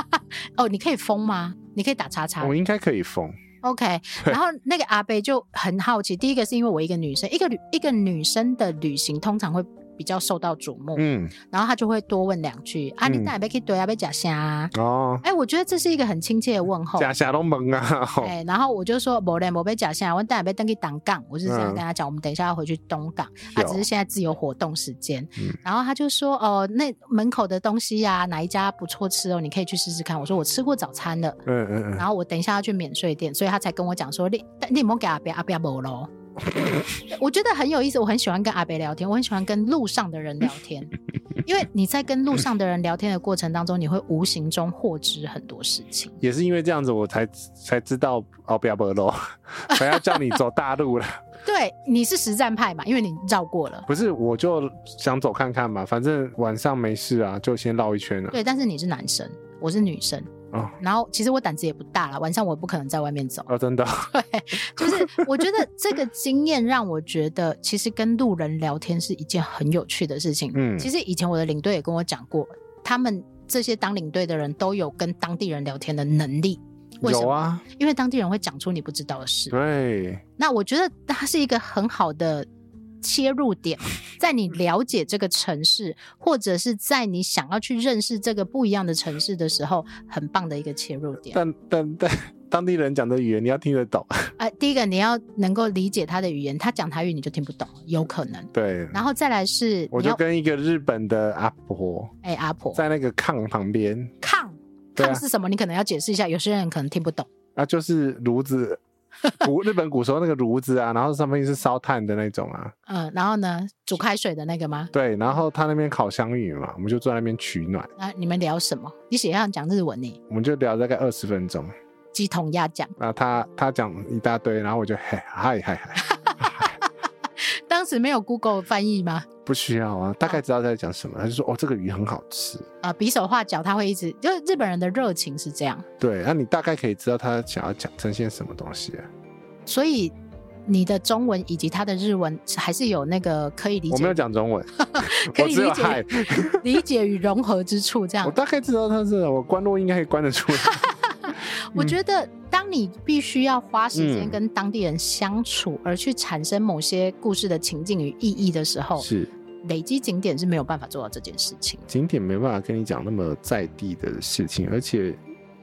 哦，你可以封吗？你可以打叉叉。我应该可以封。OK。然后那个阿伯就很好奇，第一个是因为我一个女生，一个旅一个女生的旅行通常会。比较受到瞩目，嗯，然后他就会多问两句、嗯、啊，你带要去对啊，被假虾哦，哎，我觉得这是一个很亲切的问候，假虾都懵啊，哎，然后我就说没嘞，没被假虾，我带要登去东港，我是这样跟他讲，嗯、我们等一下要回去东港，他、啊、只是现在自由活动时间，嗯、然后他就说哦，那门口的东西呀、啊，哪一家不错吃哦，你可以去试试看。我说我吃过早餐的，嗯嗯嗯，然后我等一下要去免税店，所以他才跟我讲说，你你莫给阿伯阿伯无咯。我觉得很有意思，我很喜欢跟阿北聊天，我很喜欢跟路上的人聊天，因为你在跟路上的人聊天的过程当中，你会无形中获知很多事情。也是因为这样子，我才才知道哦，不要不要，我要叫你走大路了。对，你是实战派嘛，因为你绕过了。不是，我就想走看看嘛，反正晚上没事啊，就先绕一圈了。对，但是你是男生，我是女生。哦，然后其实我胆子也不大了，晚上我不可能在外面走。啊，真的。对，就是我觉得这个经验让我觉得，其实跟路人聊天是一件很有趣的事情。嗯，其实以前我的领队也跟我讲过，他们这些当领队的人都有跟当地人聊天的能力。为什么？有啊，因为当地人会讲出你不知道的事。对，那我觉得它是一个很好的切入点，在你了解这个城市，或者是在你想要去认识这个不一样的城市的时候，很棒的一个切入点。但但但当地人讲的语言你要听得懂。呃，第一个你要能够理解他的语言，他讲台语你就听不懂，有可能。对，然后再来是，我就跟一个日本的阿婆，哎，阿婆在那个炕旁边。炕，炕是什么？你可能要解释一下，有些人可能听不懂。啊，就是炉子，古日本古时候那个炉子啊，然后上面是烧炭的那种啊。嗯，然后呢，煮开水的那个吗？对，然后他那边烤香芋嘛，我们就坐在那边取暖。啊，你们聊什么？你写要讲日文呢？我们就聊大概二十分钟。鸡同鸭讲，那他他讲一大堆，然后我就嘿嗨嗨嗨。当时没有 Google 翻译吗？不需要啊，大概知道在讲什么。他就说哦，这个鱼很好吃啊，比手画脚，他会一直，就是日本人的热情是这样。对，那你大概可以知道他想要讲呈现什么东西啊。所以你的中文以及他的日文还是有那个可以理解。我没有讲中文，可以理解理解与融合之处。这样，我大概知道他是我关落应该可以关得出来。我觉得，当你必须要花时间跟当地人相处，而去产生某些故事的情境与意义的时候，是累积景点是没有办法做到这件事情。景点没办法跟你讲那么在地的事情，而且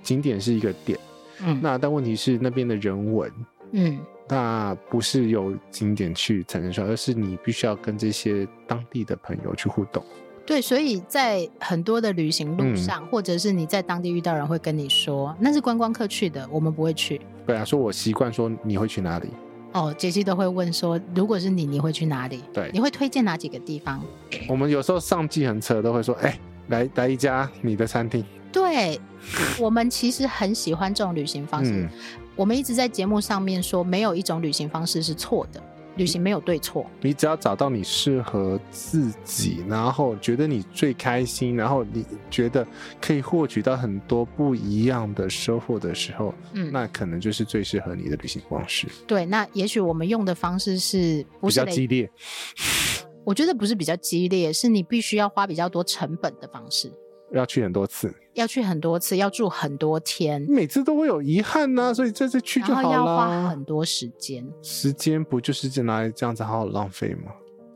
景点是一个点，嗯，那但问题是那边的人文，嗯，那不是由景点去产生出来，而是你必须要跟这些当地的朋友去互动。对，所以在很多的旅行路上，嗯、或者是你在当地遇到人会跟你说，那是观光客去的，我们不会去。对啊，说我习惯说你会去哪里？哦，杰西都会问说，如果是你，你会去哪里？对，你会推荐哪几个地方？我们有时候上计程车都会说，哎，来来一家你的餐厅。对，我们其实很喜欢这种旅行方式。嗯、我们一直在节目上面说，没有一种旅行方式是错的。旅行没有对错，你只要找到你适合自己，然后觉得你最开心，然后你觉得可以获取到很多不一样的收获的时候，嗯，那可能就是最适合你的旅行方式。对，那也许我们用的方式是不是比较激烈？我觉得不是比较激烈，是你必须要花比较多成本的方式。要去很多次，要去很多次，要住很多天，每次都会有遗憾呐、啊，所以这次去就好了。要花很多时间，时间不就是就拿来这样子好好浪费吗？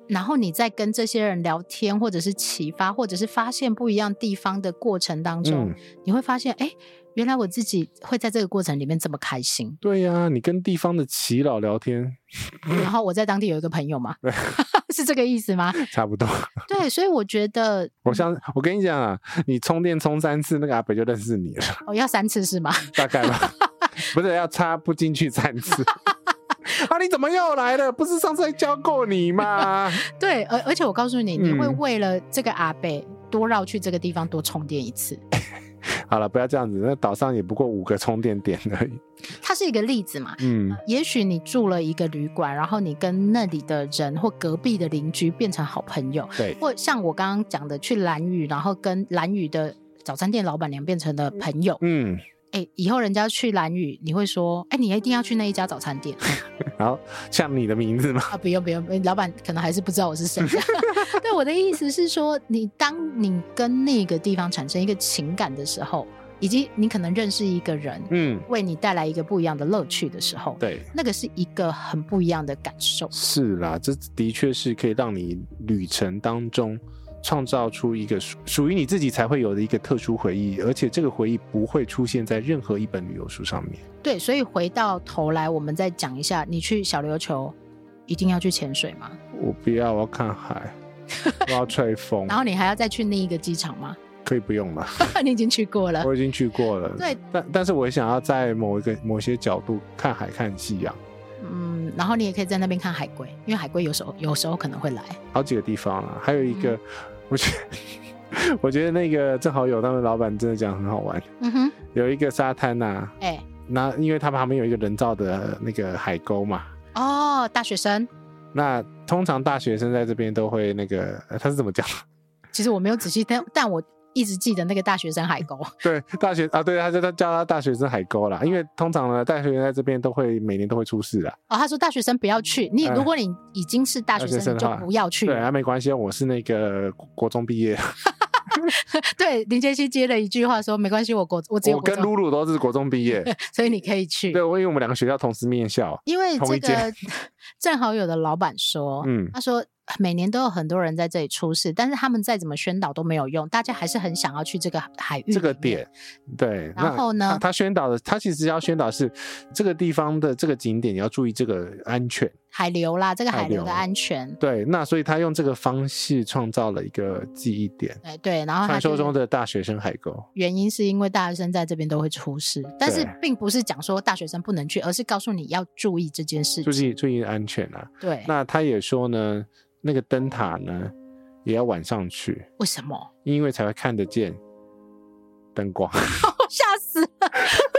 然后你在跟这些人聊天，或者是启发，或者是发现不一样地方的过程当中，嗯、你会发现，哎。原来我自己会在这个过程里面这么开心。对呀、啊，你跟地方的耆老聊天，然后我在当地有一个朋友嘛，对 是这个意思吗？差不多。对，所以我觉得，我想我跟你讲啊，你充电充三次，那个阿北就认识你了。哦，要三次是吗？大概吧，不是要插不进去三次。啊，你怎么又来了？不是上次还教过你吗？对，而而且我告诉你，你会为了这个阿贝多绕去这个地方多充电一次。好了，不要这样子。那岛上也不过五个充电点而已。它是一个例子嘛？嗯，呃、也许你住了一个旅馆，然后你跟那里的人或隔壁的邻居变成好朋友。对，或像我刚刚讲的，去蓝屿，然后跟蓝屿的早餐店老板娘变成了朋友。嗯。哎、欸，以后人家去蓝屿，你会说，哎、欸，你一定要去那一家早餐店。然后像你的名字吗？啊，不用不用，老板可能还是不知道我是谁。对，我的意思是说，你当你跟那个地方产生一个情感的时候，以及你可能认识一个人，嗯，为你带来一个不一样的乐趣的时候，对，那个是一个很不一样的感受。是啦，这的确是可以让你旅程当中。创造出一个属属于你自己才会有的一个特殊回忆，而且这个回忆不会出现在任何一本旅游书上面。对，所以回到头来，我们再讲一下，你去小琉球一定要去潜水吗？我不要，我要看海，我要吹风。然后你还要再去另一个机场吗？可以不用了，你已经去过了。我已经去过了。对，但但是我也想要在某一个某些角度看海看夕阳。嗯，然后你也可以在那边看海龟，因为海龟有时候有时候可能会来。好几个地方啊，还有一个。嗯我觉得，我觉得那个正好有他们老板真的讲很好玩。嗯哼，有一个沙滩呐、啊，哎、欸，那因为他旁边有一个人造的那个海沟嘛。哦，大学生。那通常大学生在这边都会那个，他是怎么讲？其实我没有仔细，但但我。一直记得那个大学生海沟，对大学啊，对，他就他叫他大学生海沟啦，因为通常呢，大学生在这边都会每年都会出事啦。哦，他说大学生不要去，你如果你已经是大学生，你就不要去。对啊，没关系，我是那个国中毕业。对，林杰希接了一句话说：“没关系，我国我只有我跟露露都是国中毕业，所以你可以去。”对，我因为我们两个学校同时面校，因为这个正好有的老板说，嗯，他说。每年都有很多人在这里出事，但是他们再怎么宣导都没有用，大家还是很想要去这个海域。这个点，对。然后呢，他，宣导的，他其实要宣导是这个地方的这个景点，你要注意这个安全。海流啦，这个海流的安全。对，那所以他用这个方式创造了一个记忆点。哎对，然后传说中的大学生海沟，原因是因为大学生在这边都会出事，但是并不是讲说大学生不能去，而是告诉你要注意这件事情，注意注意安全啊。对，那他也说呢。那个灯塔呢，也要晚上去。为什么？因为才会看得见灯光。吓死了！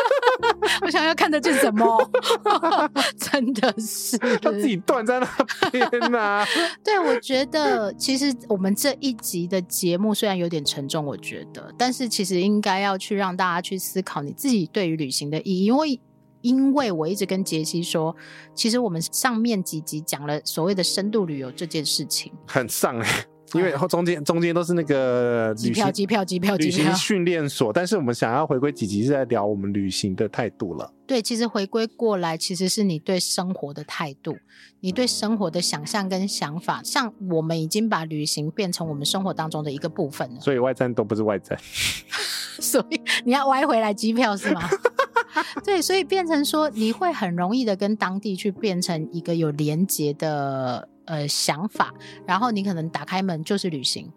我想要看得见什么？真的是他自己断在那边呐、啊。对，我觉得其实我们这一集的节目虽然有点沉重，我觉得，但是其实应该要去让大家去思考你自己对于旅行的意义，因为。因为我一直跟杰西说，其实我们上面几集讲了所谓的深度旅游这件事情，很上哎、欸，因为中间中间都是那个机票、机票、机票、旅行训练所，但是我们想要回归几集是在聊我们旅行的态度了。对，其实回归过来，其实是你对生活的态度，你对生活的想象跟想法。像我们已经把旅行变成我们生活当中的一个部分了，所以外站都不是外站，所以你要歪回来机票是吗？对，所以变成说，你会很容易的跟当地去变成一个有连结的呃想法，然后你可能打开门就是旅行。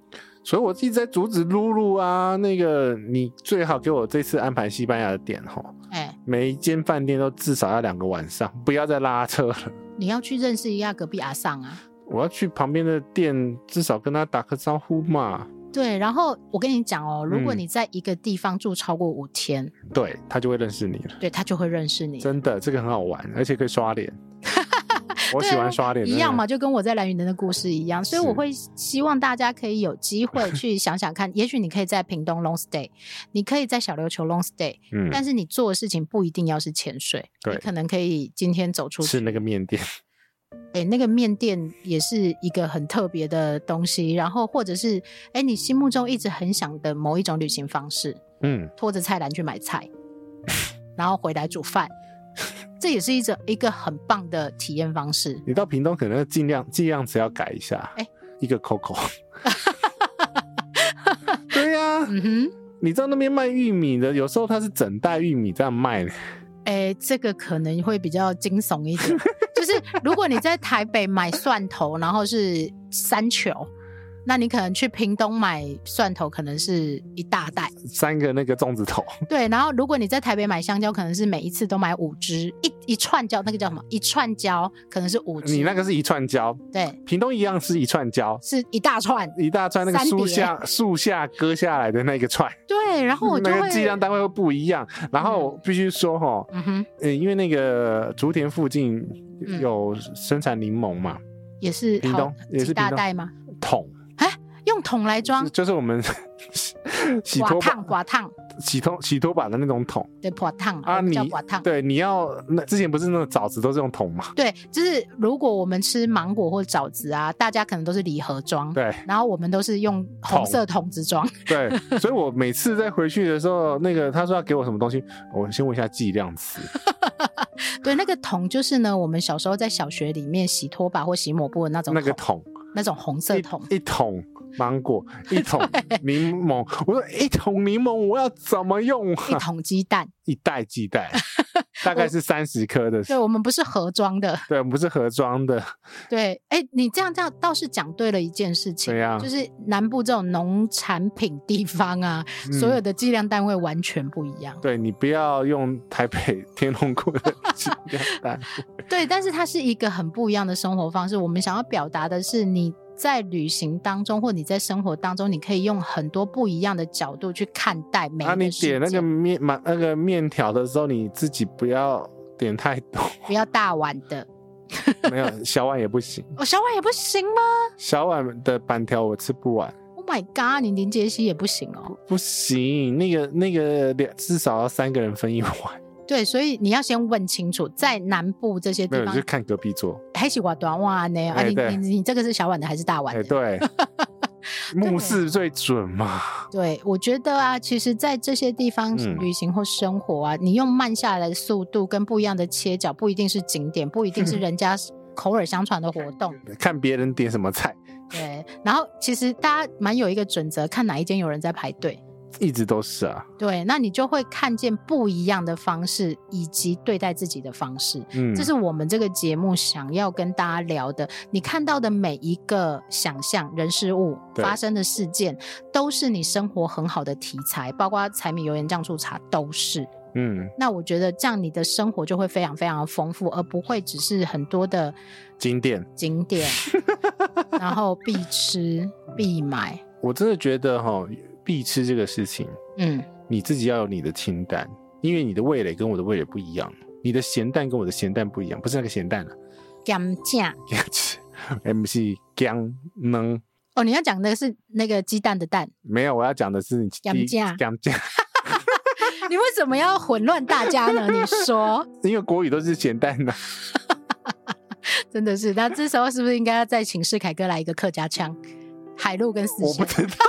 所以我一直在阻止露露啊，那个你最好给我这次安排西班牙的点哈，哎、欸，每一间饭店都至少要两个晚上，不要再拉车了。你要去认识一下隔壁阿尚啊，我要去旁边的店，至少跟他打个招呼嘛。对，然后我跟你讲哦，如果你在一个地方住超过五天，嗯、对他就会认识你了。对他就会认识你，真的，这个很好玩，而且可以刷脸。我喜欢刷脸，一样嘛，就跟我在兰屿的那故事一样。所以我会希望大家可以有机会 去想想看，也许你可以在屏东 long stay，你可以在小琉球 long stay，嗯，但是你做的事情不一定要是潜水，对，你可能可以今天走出去吃那个面店。哎、欸，那个面店也是一个很特别的东西，然后或者是哎、欸，你心目中一直很想的某一种旅行方式，嗯，拖着菜篮去买菜，然后回来煮饭，这也是一种一个很棒的体验方式。你到屏东可能尽量尽量只要改一下，哎、欸，一个 Coco，对呀、啊，嗯哼，你知道那边卖玉米的，有时候它是整袋玉米这样卖的。哎，这个可能会比较惊悚一点，就是如果你在台北买蒜头，然后是三球。那你可能去屏东买蒜头，可能是一大袋，三个那个粽子头。对，然后如果你在台北买香蕉，可能是每一次都买五只，一一串蕉，那个叫什么？一串蕉可能是五只。你那个是一串蕉，对，屏东一样是一串蕉，是一大串，一大串那个树下树下割下来的那个串。对，然后我就会那个计量单位会不一样。然后必须说哈，嗯哼，因为那个竹田附近有生产柠檬嘛，也是屏东，也是大袋吗？桶。用桶来装，就是我们 洗拖把、刮烫、洗拖洗拖把的那种桶。对，刮烫啊，你对你要那之前不是那种枣子都是用桶嘛？对，就是如果我们吃芒果或枣子啊，大家可能都是礼盒装。对，然后我们都是用红色桶子装。对，所以我每次在回去的时候，那个他说要给我什么东西，我先问一下计量词。对，那个桶就是呢，我们小时候在小学里面洗拖把或洗抹布的那种那个桶，那种红色桶，一桶。芒果 一桶柠檬，我说一桶柠檬我要怎么用啊？一桶鸡蛋，一袋鸡蛋，大概是三十颗的。对，我们不是盒装的，对，我们不是盒装的。对，哎，你这样这样倒是讲对了一件事情，就是南部这种农产品地方啊，嗯、所有的计量单位完全不一样。对，你不要用台北 天龙谷的计量单位。对，但是它是一个很不一样的生活方式。我们想要表达的是你。在旅行当中，或你在生活当中，你可以用很多不一样的角度去看待每一个事。啊，你点那个面嘛，那个面条的时候，你自己不要点太多，不要大碗的。没有，小碗也不行。哦，小碗也不行吗？小碗的板条我吃不完。Oh my god，你林杰西也不行哦。不行，那个那个两至少要三个人分一碗。对，所以你要先问清楚，在南部这些地方，就看隔壁桌，还是我短碗呢？啊，你你你这个是小碗的还是大碗的？对，目视最准嘛。对，我觉得啊，其实，在这些地方旅行或生活啊，嗯、你用慢下来的速度跟不一样的切角，不一定是景点，不一定是人家口耳相传的活动。看别人点什么菜。对，然后其实大家蛮有一个准则，看哪一间有人在排队。一直都是啊，对，那你就会看见不一样的方式，以及对待自己的方式。嗯，这是我们这个节目想要跟大家聊的。你看到的每一个想象人事物发生的事件，都是你生活很好的题材，包括柴米油盐酱醋茶都是。嗯，那我觉得这样你的生活就会非常非常的丰富，而不会只是很多的景点景点，然后必吃必买。我真的觉得哈。必吃这个事情，嗯，你自己要有你的清淡，因为你的味蕾跟我的味蕾不一样，你的咸蛋跟我的咸蛋不一样，不是那个咸蛋啊，姜酱，M C 咸能哦，你要讲的是那个鸡蛋的蛋，没有，我要讲的是姜酱，姜酱，你为什么要混乱大家呢？你说，因为国语都是咸蛋的，真的是，那这时候是不是应该要再请世凯哥来一个客家腔，海陆跟四县？我不知道。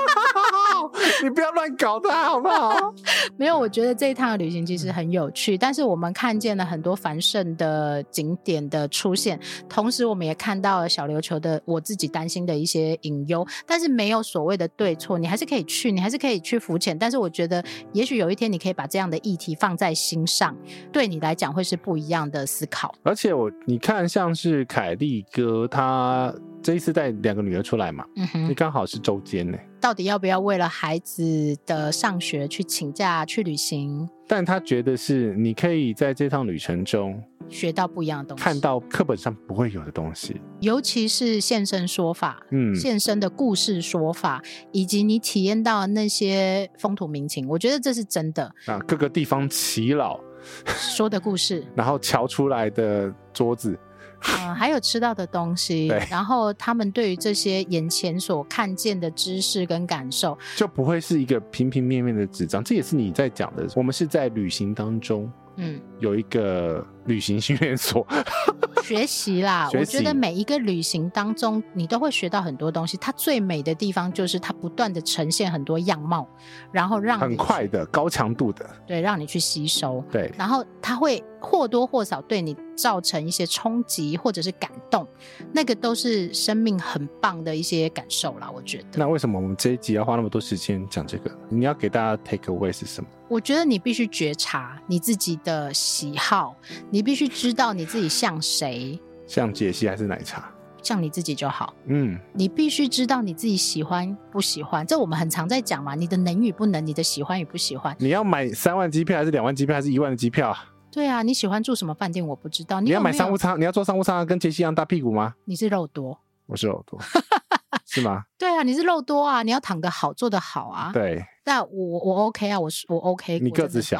你不要乱搞他好不好？没有，我觉得这一趟的旅行其实很有趣，但是我们看见了很多繁盛的景点的出现，同时我们也看到了小琉球的我自己担心的一些隐忧，但是没有所谓的对错，你还是可以去，你还是可以去浮潜，但是我觉得也许有一天你可以把这样的议题放在心上，对你来讲会是不一样的思考。而且我你看，像是凯利哥他。这一次带两个女儿出来嘛，嗯哼，你刚好是周间呢。到底要不要为了孩子的上学去请假去旅行？但他觉得是你可以在这趟旅程中学到不一样的东西，看到课本上不会有的东西，尤其是现身说法，嗯，现身的故事说法，以及你体验到那些风土民情，我觉得这是真的啊。各个地方耆老 说的故事，然后瞧出来的桌子。嗯，还有吃到的东西，然后他们对于这些眼前所看见的知识跟感受，就不会是一个平平面面的纸张。这也是你在讲的，我们是在旅行当中。嗯，有一个旅行训练所 学习啦。我觉得每一个旅行当中，你都会学到很多东西。它最美的地方就是它不断的呈现很多样貌，然后让你很快的高强度的，对，让你去吸收。对，然后它会或多或少对你造成一些冲击或者是感动，那个都是生命很棒的一些感受啦。我觉得。那为什么我们这一集要花那么多时间讲这个？你要给大家 take away 是什么？我觉得你必须觉察你自己的喜好，你必须知道你自己像谁，像杰西还是奶茶，像你自己就好。嗯，你必须知道你自己喜欢不喜欢，这我们很常在讲嘛，你的能与不能，你的喜欢与不喜欢。你要买三万机票还是两万机票还是一万的机票啊？对啊，你喜欢住什么饭店？我不知道。你，要买商务舱，你要坐商务舱，跟杰西一样大屁股吗？你是肉多，我是肉多。是吗？对啊，你是肉多啊，你要躺得好，坐得好啊。对，那我我 OK 啊，我是我 OK。你个子小，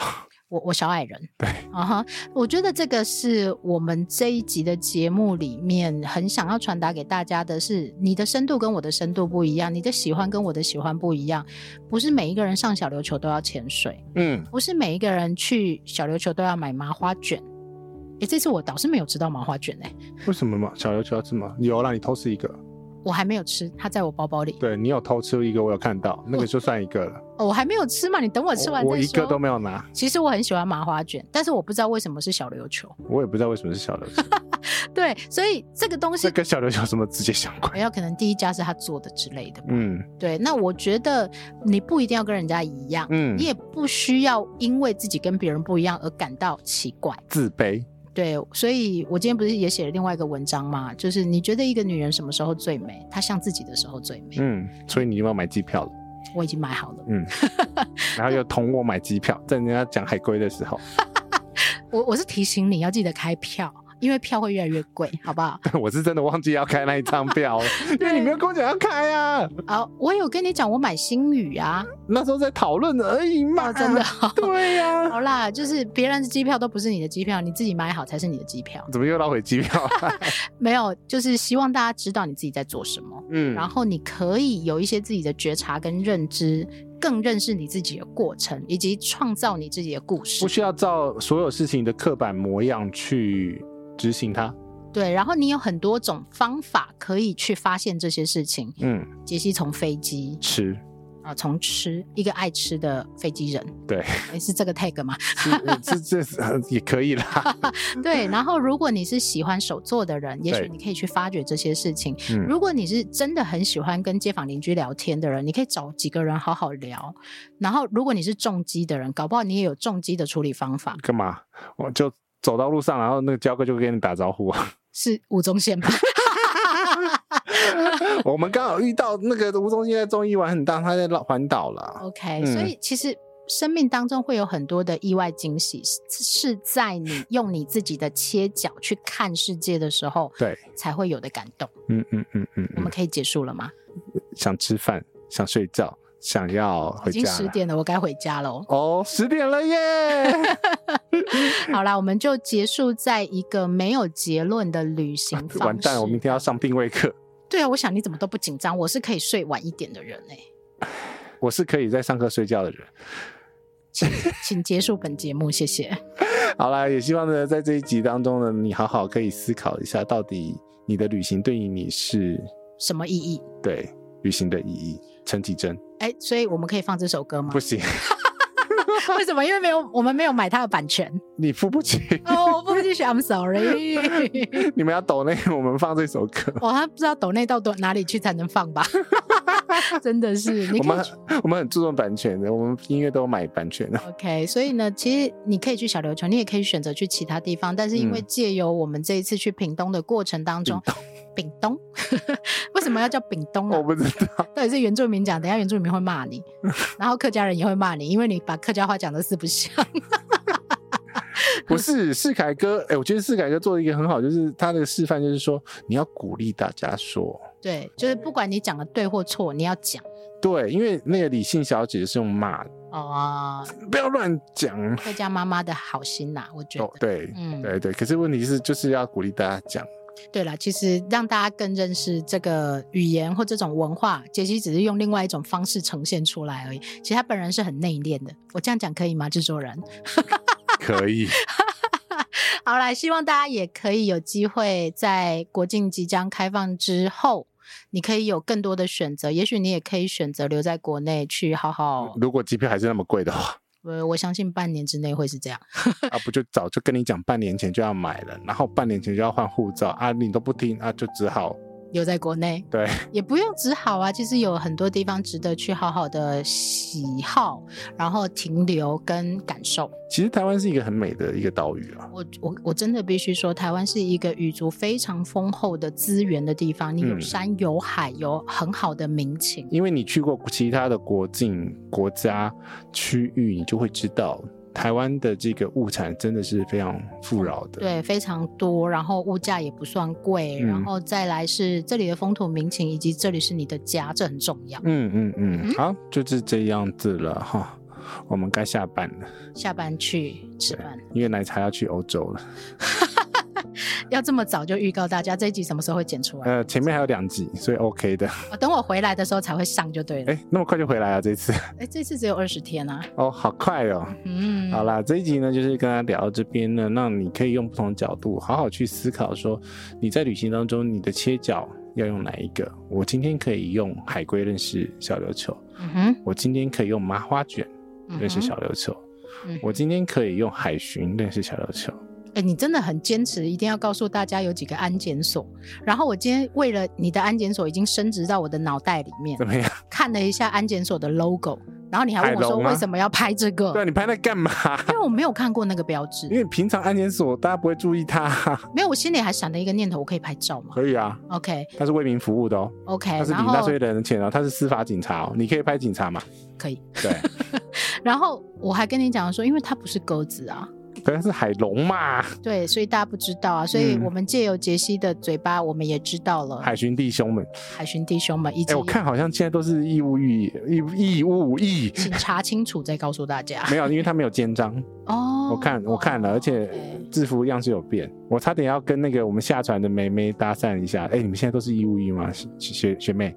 我我小矮人。对啊哈，uh-huh, 我觉得这个是我们这一集的节目里面很想要传达给大家的是，你的深度跟我的深度不一样，你的喜欢跟我的喜欢不一样。不是每一个人上小琉球都要潜水，嗯，不是每一个人去小琉球都要买麻花卷。哎，这次我倒是没有吃到麻花卷哎、欸。为什么嘛？小琉球要吃吗？有啦，你偷吃一个。我还没有吃，它在我包包里。对，你有偷吃一个，我有看到，那个就算一个了。哦，我还没有吃嘛，你等我吃完再说。我一个都没有拿。其实我很喜欢麻花卷，但是我不知道为什么是小琉球。我也不知道为什么是小琉球。对，所以这个东西跟小琉球有什么直接相关？有可能第一家是他做的之类的。嗯，对。那我觉得你不一定要跟人家一样，嗯，你也不需要因为自己跟别人不一样而感到奇怪、自卑。对，所以我今天不是也写了另外一个文章吗？就是你觉得一个女人什么时候最美？她像自己的时候最美。嗯，所以你有没有买机票了？我已经买好了。嗯，然后又同我买机票，在人家讲海龟的时候，我我是提醒你要记得开票。因为票会越来越贵，好不好？我是真的忘记要开那一张票了，因为你没有跟我讲要开啊。好，我有跟你讲我买星宇啊，那时候在讨论而已嘛。哦、真的？对呀、啊。好啦，就是别人的机票都不是你的机票，你自己买好才是你的机票。怎么又捞回机票？没有，就是希望大家知道你自己在做什么。嗯，然后你可以有一些自己的觉察跟认知，更认识你自己的过程，以及创造你自己的故事。不需要照所有事情的刻板模样去执行它。对，然后你有很多种方法可以去发现这些事情。嗯，杰西从飞机吃。啊，从吃一个爱吃的飞机人，对，是这个 tag 吗？是这这也可以啦。对，然后如果你是喜欢手作的人，也许你可以去发掘这些事情。如果你是真的很喜欢跟街坊邻居聊天的人，你可以找几个人好好聊。然后，如果你是重机的人，搞不好你也有重机的处理方法。干嘛？我就走到路上，然后那个焦哥就跟你打招呼啊？是吴宗宪吧？我们刚好遇到那个吴宗宪在综艺玩很大，他在环岛了。OK，、嗯、所以其实生命当中会有很多的意外惊喜，是在你用你自己的切角去看世界的时候，对，才会有的感动。嗯嗯嗯嗯，我们可以结束了吗？想吃饭，想睡觉，想要回家。已经十点了，我该回家了。哦，十点了耶！好啦，我们就结束在一个没有结论的旅行方式。完蛋，我明天要上定位课。对啊，我想你怎么都不紧张。我是可以睡晚一点的人哎、欸，我是可以在上课睡觉的人。请请结束本节目，谢谢。好啦，也希望呢，在这一集当中呢，你好好可以思考一下，到底你的旅行对于你是什么意义？对，旅行的意义，陈绮贞。哎，所以我们可以放这首歌吗？不行。为什么？因为没有，我们没有买他的版权。你付不起哦，我付不起，I'm sorry。你们要抖内，我们放这首歌。哦，他不知道抖内到多哪里去才能放吧？真的是，你我们我们很注重版权的，我们音乐都有买版权的。OK，所以呢，其实你可以去小琉球，你也可以选择去其他地方，但是因为借由我们这一次去屏东的过程当中。嗯屏东 为什么要叫丙东啊？我不知道，到底是原住民讲，等下原住民会骂你，然后客家人也会骂你，因为你把客家话讲的四不像。不是，世凯哥，哎、欸，我觉得世凯哥做的一个很好，就是他的示范，就是说你要鼓励大家说，对，就是不管你讲的对或错，你要讲。对，因为那个李姓小姐是用骂的哦，不要乱讲。客家妈妈的好心呐、啊，我觉得，对，嗯，对对。可是问题是，就是要鼓励大家讲。对了，其实让大家更认识这个语言或这种文化，杰西只是用另外一种方式呈现出来而已。其实他本人是很内敛的，我这样讲可以吗？制作人？可以。好来，希望大家也可以有机会在国境即将开放之后，你可以有更多的选择。也许你也可以选择留在国内去好好。如果机票还是那么贵的话。我我相信半年之内会是这样啊，不就早就跟你讲，半年前就要买了，然后半年前就要换护照啊，你都不听啊，就只好。留在国内，对，也不用只好啊。其实有很多地方值得去好好的喜好，然后停留跟感受。其实台湾是一个很美的一个岛屿啊。我我我真的必须说，台湾是一个语族非常丰厚的资源的地方。你有山有海，有很好的民情。嗯，因为你去过其他的国境国家区域，你就会知道。台湾的这个物产真的是非常富饶的，对，非常多，然后物价也不算贵，嗯、然后再来是这里的风土民情，以及这里是你的家，这很重要。嗯嗯嗯，嗯。好，就是这样子了哈，我们该下班了，下班去吃饭，因为奶茶要去欧洲了。要这么早就预告大家这一集什么时候会剪出来？呃，前面还有两集，所以 OK 的。哦，等我回来的时候才会上就对了。哎，那么快就回来啊这次？哎，这次只有二十天啊。哦，好快哦。嗯，好啦，这一集呢就是跟他聊到这边呢，那你可以用不同角度好好去思考，说你在旅行当中你的切角要用哪一个？我今天可以用海龟认识小琉球。嗯哼。我今天可以用麻花卷认识小琉球。嗯。我今天可以用海巡认识小琉球。哎，你真的很坚持，一定要告诉大家有几个安检所。然后我今天为了你的安检所，已经升值到我的脑袋里面。怎么样？看了一下安检所的 logo，然后你还问我说为什么要拍这个？对，你拍那干嘛？因为我没有看过那个标志。因为平常安检所大家不会注意它。没有，我心里还闪了一个念头，我可以拍照吗？可以啊。OK。他是为民服务的哦。OK。他是领纳税人的钱哦，他是司法警察哦，你可以拍警察吗？可以。对。然后我还跟你讲说，因为它不是鸽子啊。可是海龙嘛，对，所以大家不知道啊，所以我们借由杰西的嘴巴，我们也知道了。海巡弟兄们，海巡弟兄们，一直、欸、我看好像现在都是义务役，义义务役，请查清楚再告诉大家。没有，因为他没有肩章哦。我看我看了，而且制服样式有变，我差点要跟那个我们下船的妹妹搭讪一下。哎、欸，你们现在都是义务役吗？学学妹，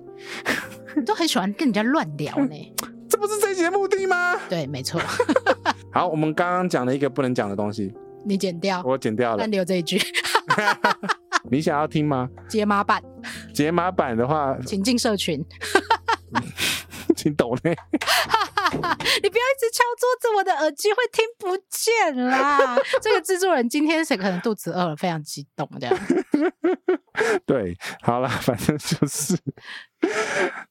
都很喜欢跟人家乱聊呢。这不是这一集的目的吗？对，没错。好，我们刚刚讲了一个不能讲的东西，你剪掉，我剪掉了，但留这一句。你想要听吗？解码版。解码版的话，请进社群。请抖内。你不要一直敲桌子，我的耳机会听不见啦。这个制作人今天谁可能肚子饿了，非常激动这样。对，好了，反正就是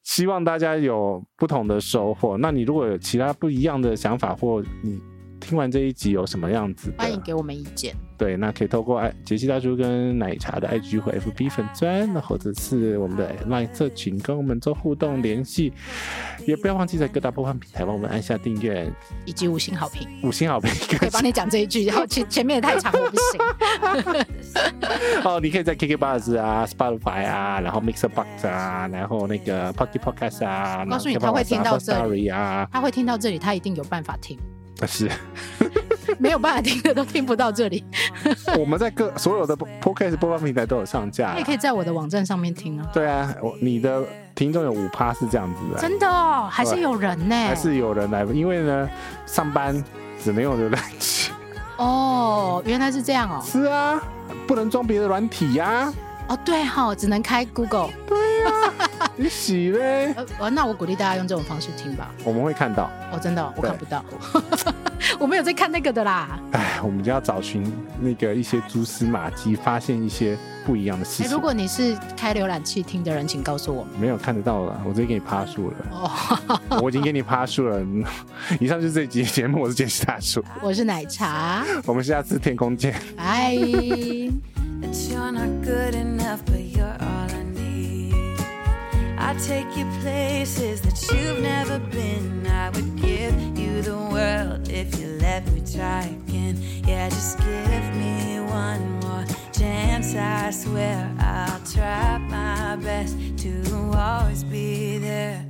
希望大家有不同的收获。那你如果有其他不一样的想法，或你。听完这一集有什么样子？欢迎给我们意见。对，那可以透过爱杰西大叔跟奶茶的 IG 或 FB 粉专，或者是我们的 LINE 社群跟我们做互动联系。也不要忘记在各大播放平台帮我们按下订阅以及五星好评。五星好评可以帮你讲这一句，然后前前面也太长我不行。哦，你可以在 KKBOX 啊、Spotify 啊，然后 Mixer Box 啊，然后那个 Pocket Podcast 啊。我告诉你，他会听到这里啊，他会听到这里，他一定有办法听。是，没有办法听的都听不到这里。我们在各所有的 Podcast 播放平台都有上架，你也可以在我的网站上面听啊。对啊，我你的听众有五趴是这样子的，真的哦，还是有人呢，还是有人来，因为呢，上班只能用浏览器。哦，原来是这样哦。是啊，不能装别的软体呀、啊。哦，对哈、哦，只能开 Google。对呀、啊，你洗呗？呃，那我鼓励大家用这种方式听吧。我们会看到。哦，真的、哦，我看不到。我没有在看那个的啦。哎，我们就要找寻那个一些蛛丝马迹，发现一些不一样的事情。如果你是开浏览器听的人，请告诉我。没有看得到了，我直接给你趴树了。哦，我已经给你趴树了。以上就是这一集节目，我是杰西大叔，我是奶茶，我们下次天空见，拜。I'd take you places that you've never been. I would give you the world if you let me try again. Yeah, just give me one more chance. I swear I'll try my best to always be there.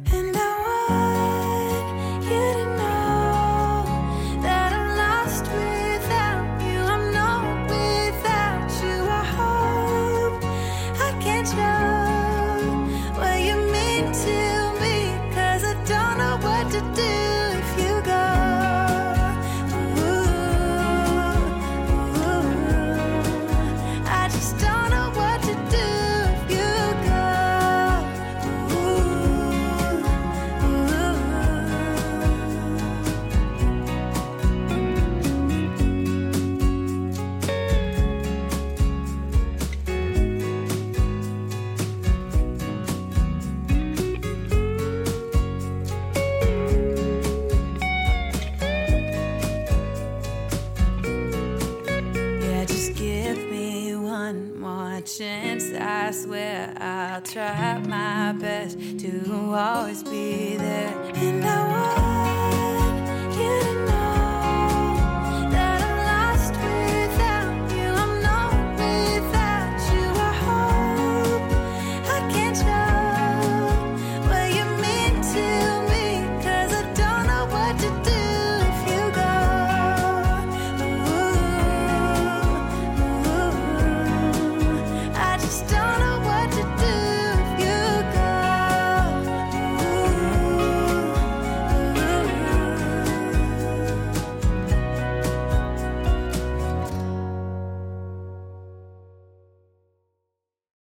patience. I swear I'll try my best to always be there. And I